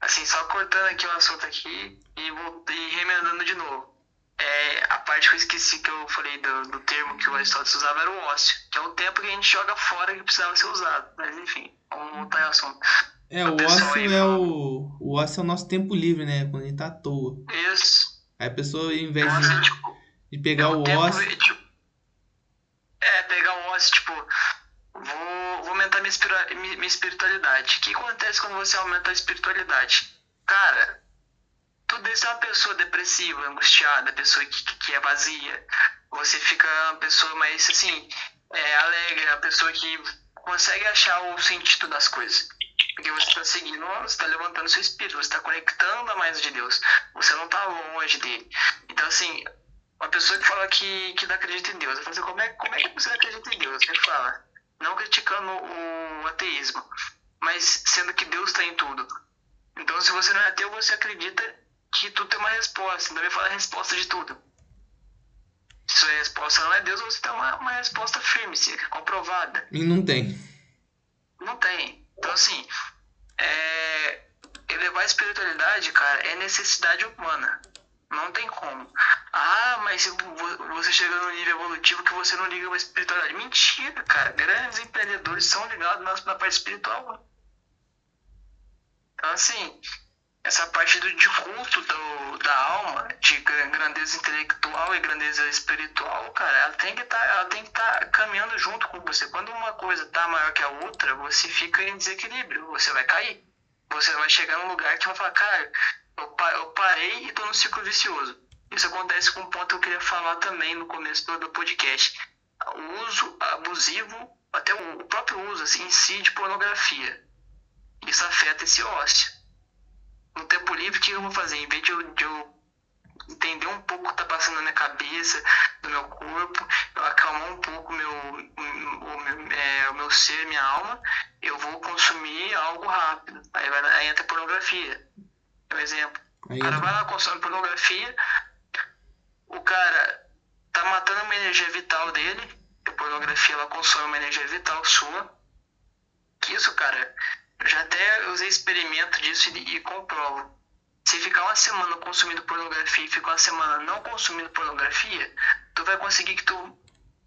S2: Assim, só cortando aqui o assunto aqui e, vou, e remendando de novo. É, a parte que eu esqueci que eu falei do, do termo que o Aristóteles usava era o ócio, que é o tempo que a gente joga fora que precisava ser usado. Mas enfim, vamos voltar ao assunto.
S1: É, o ócio
S2: aí
S1: é o. O ócio é o nosso tempo livre, né? Quando a gente tá à toa.
S2: Isso.
S1: Aí a pessoa, ao invés
S2: Então, assim,
S1: de,
S2: tipo,
S1: de pegar
S2: É
S1: o
S2: tempo,
S1: ócio.
S2: tipo, é, pegar o ócio, tipo, vou, vou aumentar minha, espira- mi- minha espiritualidade. O que acontece quando você aumenta a espiritualidade? Cara, tu deixa uma pessoa depressiva, angustiada, pessoa que, que- que é vazia. Você fica uma pessoa mais, assim, é, alegre, a pessoa que consegue achar o sentido das coisas. Porque você está seguindo, você está levantando seu espírito, você está conectando a mais de Deus. Você não está longe dele. Então, assim, uma pessoa que fala que, que não acredita em Deus. Eu falo assim, como é, como é que você acredita em Deus? Ele fala, não criticando o ateísmo, mas sendo que Deus está em tudo. Então, se você não é ateu, você acredita que tudo tem uma resposta. Então, ele fala a resposta de tudo. Se a resposta não é Deus, você tem uma, uma resposta firme, comprovada.
S1: E não tem.
S2: Não tem. Então, assim, é... elevar a espiritualidade, cara, é necessidade humana. Não tem como. Ah, mas vo- você chega num nível evolutivo que você não liga pra espiritualidade. Mentira, cara. Grandes empreendedores são ligados na, parte espiritual. Então, assim, essa parte do culto do, da alma, de gra- grandeza intelectual e grandeza espiritual, cara, ela tem que tá, estar caminhando junto com você. Quando uma coisa tá maior que a outra, você fica em desequilíbrio, você vai cair. Você vai chegar num lugar que vai falar, cara, eu, pa- eu parei e tô num ciclo vicioso. Isso acontece com um ponto que eu queria falar também no começo do, podcast. O uso abusivo, até o próprio uso assim, em si de pornografia. Isso afeta esse ócio no tempo livre, o que eu vou fazer? Em vez de eu, de eu entender um pouco o que está passando na minha cabeça, no meu corpo, eu acalmar um pouco meu, o, meu, é, o meu ser, minha alma, eu vou consumir algo rápido. Aí, vai, aí entra pornografia. Um exemplo.
S1: Aí
S2: O cara vai lá, consome pornografia, o cara tá matando uma energia vital dele, a pornografia ela consome uma energia vital sua. Que isso, cara, eu já até usei experimento disso e, e comprovo. Se ficar uma semana consumindo pornografia e ficar uma semana não consumindo pornografia, tu vai conseguir que tu.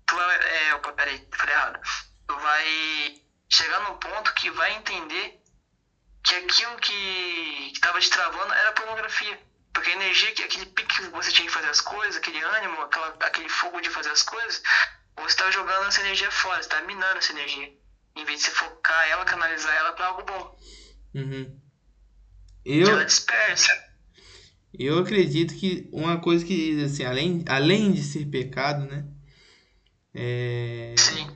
S2: tu vai, é, opa, peraí, falei errado. Tu vai chegar num ponto que vai entender que aquilo que estava te travando era pornografia. Porque a energia, que- aquele pique que você tinha que fazer as coisas, aquele ânimo, aquela, aquele fogo de fazer as coisas, você estava jogando essa energia fora, você estava minando essa energia. Em vez de você focar ela, canalizar ela para algo bom.
S1: Uhum. Eu,
S2: ela dispersa.
S1: eu acredito que uma coisa que, assim, além, além de ser pecado, né? É,
S2: Sim.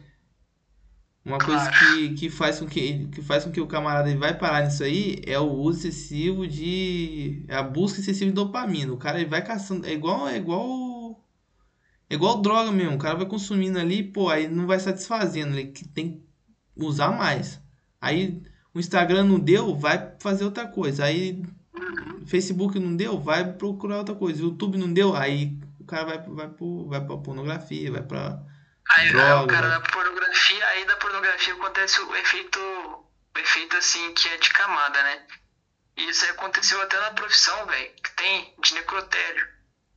S1: Uma coisa que, que, faz com que, que faz com que o camarada vai parar nisso aí é o uso excessivo de. É a busca excessiva de dopamina. O cara ele vai caçando. É igual. É igual. É igual droga mesmo. O cara vai consumindo ali, pô, aí não vai satisfazendo. Ele que tem usar mais. Aí o Instagram não deu, vai fazer outra coisa. Aí Facebook não deu, vai procurar outra coisa. YouTube não deu, aí o cara vai, vai, pro, vai pra pornografia, vai pra.
S2: Aí,
S1: droga,
S2: aí o cara pra pornografia, aí da pornografia acontece o efeito, o efeito assim, que é de camada, né? E isso aí aconteceu até na profissão, velho, que tem de necrotério.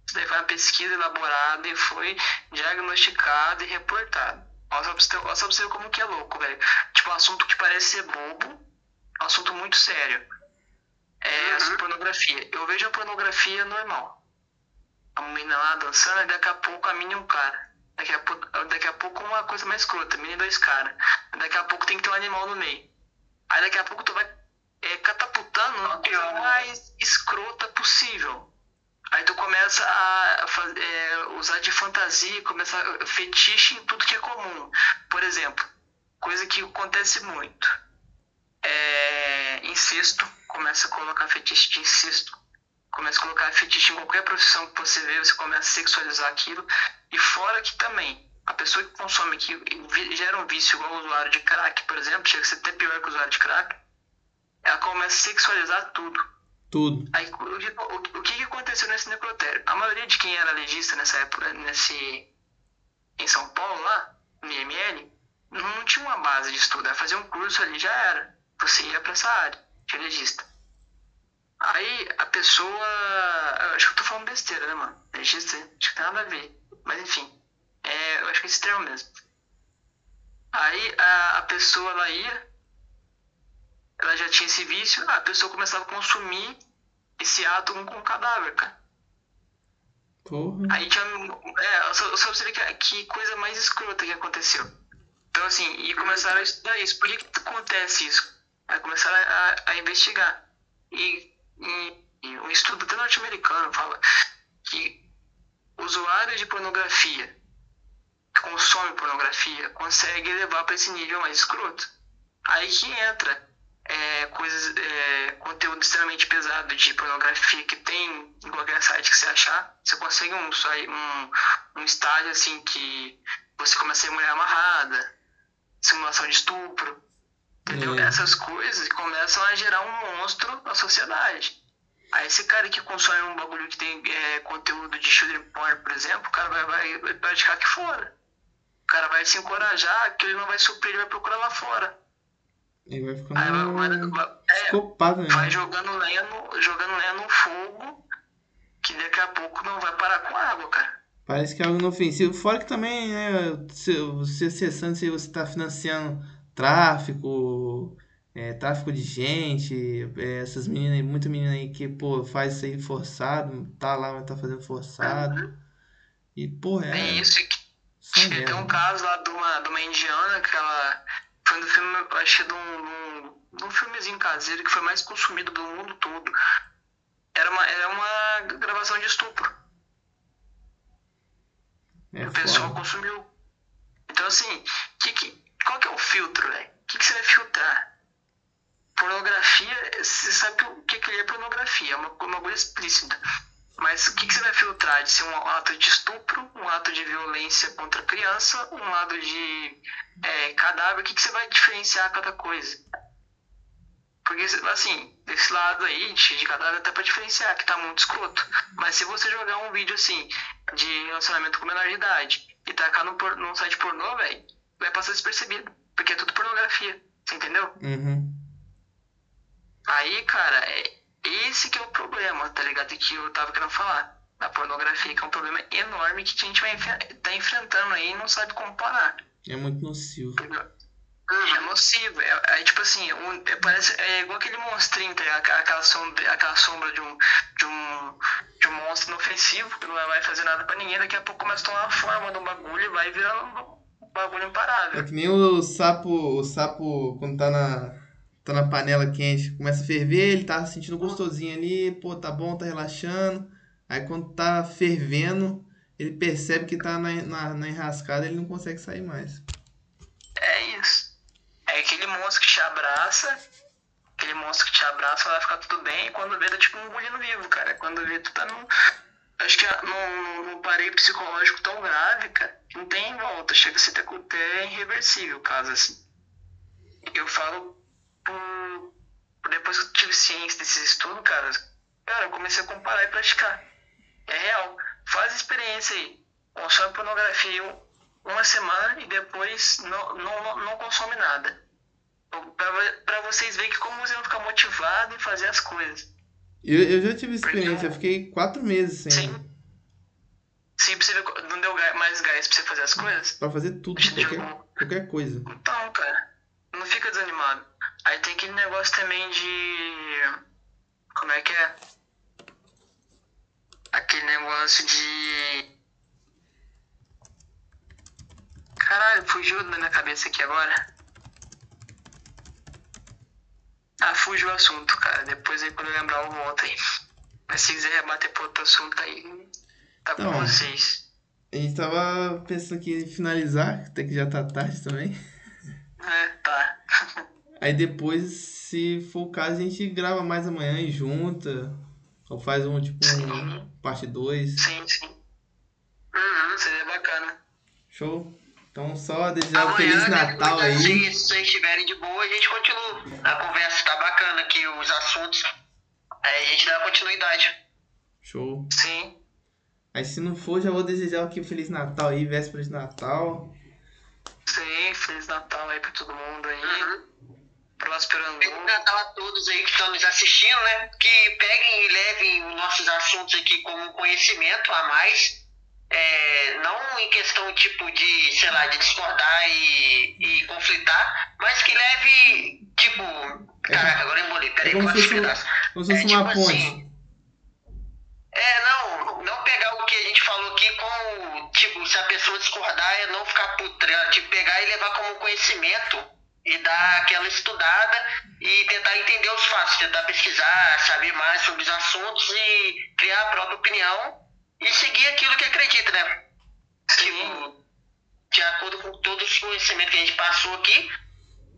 S2: Isso daí foi uma pesquisa elaborada e foi diagnosticado e reportado. Olha só pra você, olha só pra você ver como que é louco, velho. Tipo, um assunto que parece ser bobo, um assunto muito sério. É a pornografia. Eu vejo a pornografia normal. A menina lá dançando, e daqui a pouco a mina e um cara. Daqui a, pouco, daqui a pouco uma coisa mais escrota, menina e dois caras. Daqui a pouco tem que ter um animal no meio. Aí daqui a pouco tu vai é, catapultando uma coisa mais escrota possível. Aí tu começa a faz- é, usar de fantasia, começa a fetiche em tudo que é comum. Por exemplo, coisa que acontece muito. É, incesto, começa a colocar fetiche de incesto. Começa a colocar fetiche em qualquer profissão que você vê, você começa a sexualizar aquilo. E fora que também, a pessoa que consome que vi- gera um vício igual o usuário de crack, por exemplo, chega a ser até pior que o usuário de crack, ela começa a sexualizar tudo.
S1: Tudo.
S2: Aí, o, que- o, o que, aconteceu nesse necrotério? A maioria de quem era legista nessa época, nesse, em São Paulo, lá, no IML, não, não tinha uma base de estudo. Era fazer um curso ali, já era. Você ia pra essa área, de legista. Aí a pessoa. Eu acho que eu tô falando besteira, né, mano? Legista, acho que tem nada a ver. Mas enfim. É, eu acho que é esse termo mesmo. Aí a, a pessoa ela ia, ela já tinha esse vício, a pessoa começava a consumir esse átomo com o cadáver, cara.
S1: Porra.
S2: Aí tinha. É, só, só pra você ver que, que coisa mais escrota que aconteceu. Então, assim, e começaram a estudar isso. Por que, que acontece isso? Aí começaram a, a investigar. E, e, e um estudo até norte-americano fala que usuários de pornografia que consomem pornografia conseguem levar para esse nível mais escroto. Aí que entra é, coisas, é, conteúdo extremamente pesado de pornografia que tem em qualquer site que você achar. Você consegue um, um, um estágio assim que você começa a ser mulher amarrada, simulação de estupro, entendeu?
S1: É.
S2: Essas coisas começam a gerar um monstro na sociedade. Aí esse cara que consome um bagulho que tem é, conteúdo de children porn, por exemplo, o cara vai, vai, vai praticar aqui fora. O cara vai se encorajar que ele não vai suprir, ele vai procurar lá fora.
S1: Ele vai ficando
S2: Aí vai, vai, vai- é,
S1: psicopata,
S2: vai
S1: né?
S2: jogando lenha, no, jogando lenha no fogo que daqui a pouco não vai parar com água, cara.
S1: Parece que é algo inofensivo. Fora que também, né, você acessando, se você está financiando tráfico, é, tráfico de gente, é, essas meninas, aí, muita menina aí que, pô, faz isso aí forçado, tá lá, mas tá fazendo forçado. E, pô, é.
S2: Tem isso e que Tem um caso lá de uma, de uma indiana que ela foi no filme, acho que de um, de um, filmezinho caseiro que foi mais consumido do mundo todo. Era uma, era uma gravação de estupro.
S1: É
S2: o pessoal consumiu. Então assim, que, que, qual que é o filtro, velho? O que, que você vai filtrar? Pornografia, você sabe o que, que é pornografia, é uma, uma coisa explícita. Mas o que, que você vai filtrar de ser um ato de estupro, um ato de violência contra a criança, um ato de é, cadáver? O que, que você vai diferenciar cada coisa? Porque, assim, desse lado aí, de cadáver, até pra diferenciar, que tá muito escroto. Mas se você jogar um vídeo, assim, de relacionamento com menor de idade e tacar num, num site pornô, velho, vai passar despercebido. Porque é tudo pornografia. Você entendeu?
S1: Uhum.
S2: Aí, cara, é esse que é o problema, tá ligado? Que eu tava querendo falar. Da pornografia, que é um problema enorme que a gente vai tá enfrentando aí e não sabe como parar.
S1: É muito nocivo.
S2: Entendeu? É nocivo. É, é tipo assim, um- é, parece, é igual aquele monstrinho, tá? Aquela- sombra, aquela sombra de um, de um, de um monstro inofensivo que não vai fazer nada pra ninguém. Daqui a pouco começa a tomar a forma de um bagulho e vai virando bagulho
S1: É
S2: imparável.
S1: que nem o sapo, o sapo quando tá na, tá na panela quente, começa a ferver, ele tá sentindo gostosinho ali, pô, tá bom, tá relaxando. Aí quando tá fervendo, ele percebe que tá na, na, na enrascada, ele não consegue sair mais.
S2: É isso. É aquele monstro que te abraça, aquele monstro que te abraça, vai ficar tudo bem, e quando vê, tá tipo um engolindo vivo, cara. Quando vê, tu tá num. Acho que é num, pareio psicológico tão grave, cara, não tem volta. Chega a ser até, irreversível o caso, assim. eu falo por, depois que eu tive ciência desses estudos, cara, cara, eu comecei a comparar e praticar. É real. Faz experiência aí. Consome pornografia uma semana e depois não, não, não consome nada. Pra, vocês verem que como você vai ficar motivado em fazer as coisas.
S1: Eu, eu já tive experiência, eu fiquei quatro meses sem.
S2: Sim. Sim, pra você ver, não deu mais gás pra você fazer as coisas?
S1: Pra fazer tudo, qualquer, qualquer coisa.
S2: Então, cara, não fica desanimado. Aí tem aquele negócio também de. Como é que é? Aquele negócio de. Caralho, fugiu da minha cabeça aqui agora. Ah, fugiu o assunto, cara. Depois aí quando eu lembrar eu volto aí. Mas se quiser rebater pro outro assunto aí, tá com vocês.
S1: A gente tava pensando aqui em finalizar, até que já tá tarde também.
S2: É, tá.
S1: Aí depois, se for o caso, a gente grava mais amanhã e junta. Ou faz um, tipo, um parte 2.
S2: Sim, sim. Uhum, seria bacana.
S1: Show. Então só desejar um Feliz Natal aí.
S3: Se vocês estiverem de boa, a gente continua. A conversa tá bacana aqui, os assuntos. Aí a gente dá continuidade.
S1: Show.
S2: Sim.
S1: Aí se não for, já vou desejar aqui um Feliz Natal aí, véspera de Natal.
S2: Sim, Feliz Natal aí pra todo mundo aí. Uhum. Próspero ano Feliz
S3: Natal a todos aí que estão nos assistindo, né? Que peguem e levem os nossos assuntos aqui como conhecimento a mais. É, não em questão tipo de, sei lá, de discordar e, e conflitar, mas que leve, tipo. É caraca, agora eu embolei, peraí, é
S1: como se fosse, como se fosse é, uma tipo ponte. Assim,
S3: é, não, não pegar o que a gente falou aqui com, tipo, se a pessoa discordar, é não ficar puta, tipo, pegar e levar como conhecimento e dar aquela estudada e tentar entender os fatos, tentar pesquisar, saber mais sobre os assuntos e criar a própria opinião e seguir aquilo que acredita, né? Tipo, de acordo com todos os conhecimentos que a gente passou aqui,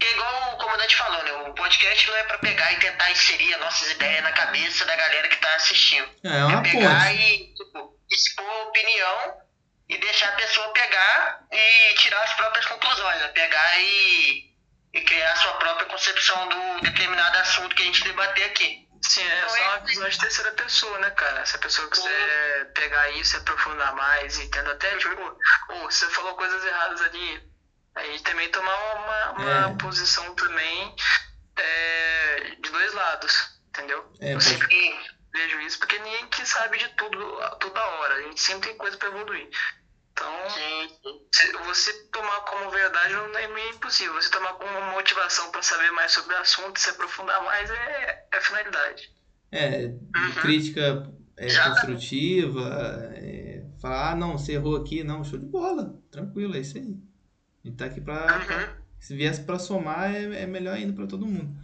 S3: é igual o comandante falou, né? O podcast não é para pegar e tentar inserir as nossas ideias na cabeça da galera que tá assistindo.
S1: É, é uma
S3: é pegar e tipo, expor opinião e deixar a pessoa pegar e tirar as próprias conclusões, né? Pegar e, e criar a sua própria concepção do determinado assunto que a gente debater aqui.
S2: Sim, é então, só uma visão de terceira pessoa, né, cara? Se a pessoa quiser pegar isso e aprofundar mais, entendo até, tipo, oh, você falou coisas erradas ali, aí também tomar uma, uma é. posição também é, de dois lados, entendeu?
S1: É,
S2: Eu sempre vejo isso, porque ninguém que sabe de tudo toda hora, a gente sempre tem coisa para evoluir. Então, se você tomar como verdade não é meio impossível. Você tomar como motivação para saber mais sobre o assunto, se aprofundar mais, é, é a finalidade.
S1: É, uhum. crítica é, construtiva, é, falar, ah, não, você errou aqui, não, show de bola, tranquilo, é isso aí. A gente tá aqui pra. Uhum. se viesse pra somar, é, é melhor ainda pra todo mundo.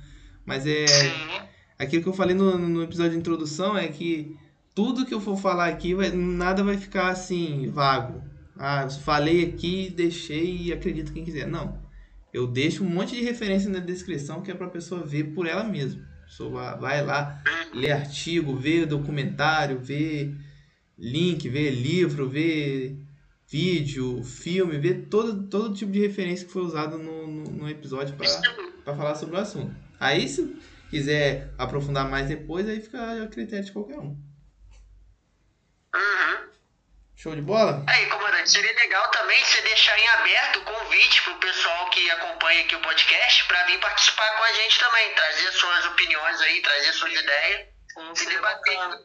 S1: Mas é.
S2: Sim.
S1: Aquilo que eu falei no, no episódio de introdução é que tudo que eu for falar aqui, vai, nada vai ficar assim, vago. Ah, eu falei aqui, deixei e acredita quem quiser. Não. Eu deixo um monte de referência na descrição que é para a pessoa ver por ela mesma. A pessoa vai lá, lê artigo, vê documentário, vê link, vê livro, vê vídeo, filme, vê todo, todo tipo de referência que foi usado no, no, no episódio para falar sobre o assunto. Aí, se quiser aprofundar mais depois, aí fica a critério de qualquer um. Show de bola?
S3: Aí, seria legal também você deixar em aberto o convite pro pessoal que acompanha aqui o podcast para vir participar com a gente também, trazer suas opiniões aí, trazer suas ideias
S2: Sim, e debater bacana.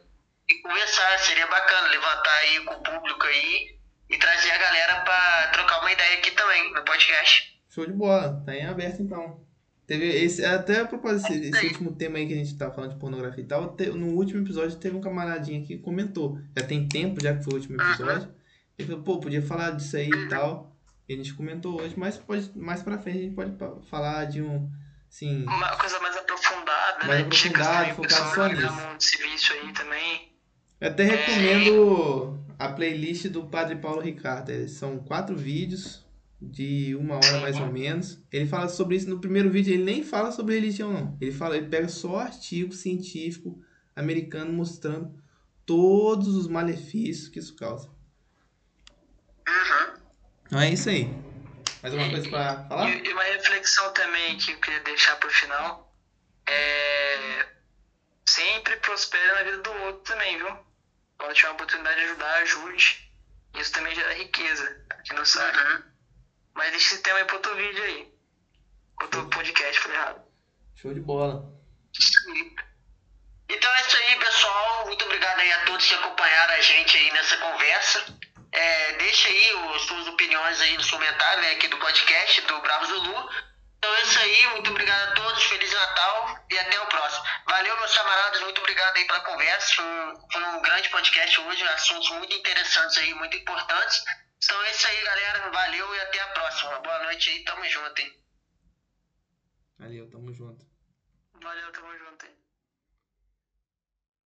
S3: e conversar. Seria bacana levantar aí com o público aí e trazer a galera para trocar uma ideia aqui também no podcast.
S1: Show de bola, tá em aberto então. Teve esse, até a propósito desse, esse último tema aí que a gente tá falando de pornografia e tal, te, no último episódio teve um camaradinho que comentou. Já tem tempo, já que foi o último episódio. Ele falou, pô, podia falar disso aí e tal. E a gente comentou hoje, mas pode, mais pra frente a gente pode falar de um. Assim,
S2: uma coisa mais aprofundada,
S1: mais
S2: né?
S1: aprofundado, focado só nisso.
S2: Um serviço aí também.
S1: Eu até recomendo é... a playlist do Padre Paulo Ricardo. São quatro vídeos de uma hora mais ou menos. Ele fala sobre isso no primeiro vídeo, ele nem fala sobre religião não. Ele fala, ele pega só artigo científico americano mostrando todos os malefícios que isso causa.
S3: Uhum.
S1: Então é isso aí. Mais uma coisa pra falar?
S2: E, e uma reflexão também que eu queria deixar pro final é sempre prospera na vida do outro também, viu? Quando tiver uma oportunidade de ajudar, ajude. Isso também gera riqueza aqui no site.
S3: Uhum.
S2: Mas deixa esse tema aí pro outro vídeo aí. Outro podcast, falei errado.
S1: Show de bola.
S3: Então é isso aí, pessoal. Muito obrigado aí a todos que acompanharam a gente aí nessa conversa. É, deixa aí as suas opiniões aí nos comentários né, aqui do podcast do Bravo Zulu. Então é isso aí, muito obrigado a todos, Feliz Natal e até o próximo. Valeu, meus camaradas, muito obrigado aí pela conversa. Foi um, foi um grande podcast hoje, assuntos muito interessantes aí, muito importantes. Então é isso aí, galera. Valeu e até a próxima. Boa noite aí, tamo junto, hein?
S1: Valeu, tamo junto.
S2: Valeu, tamo junto aí.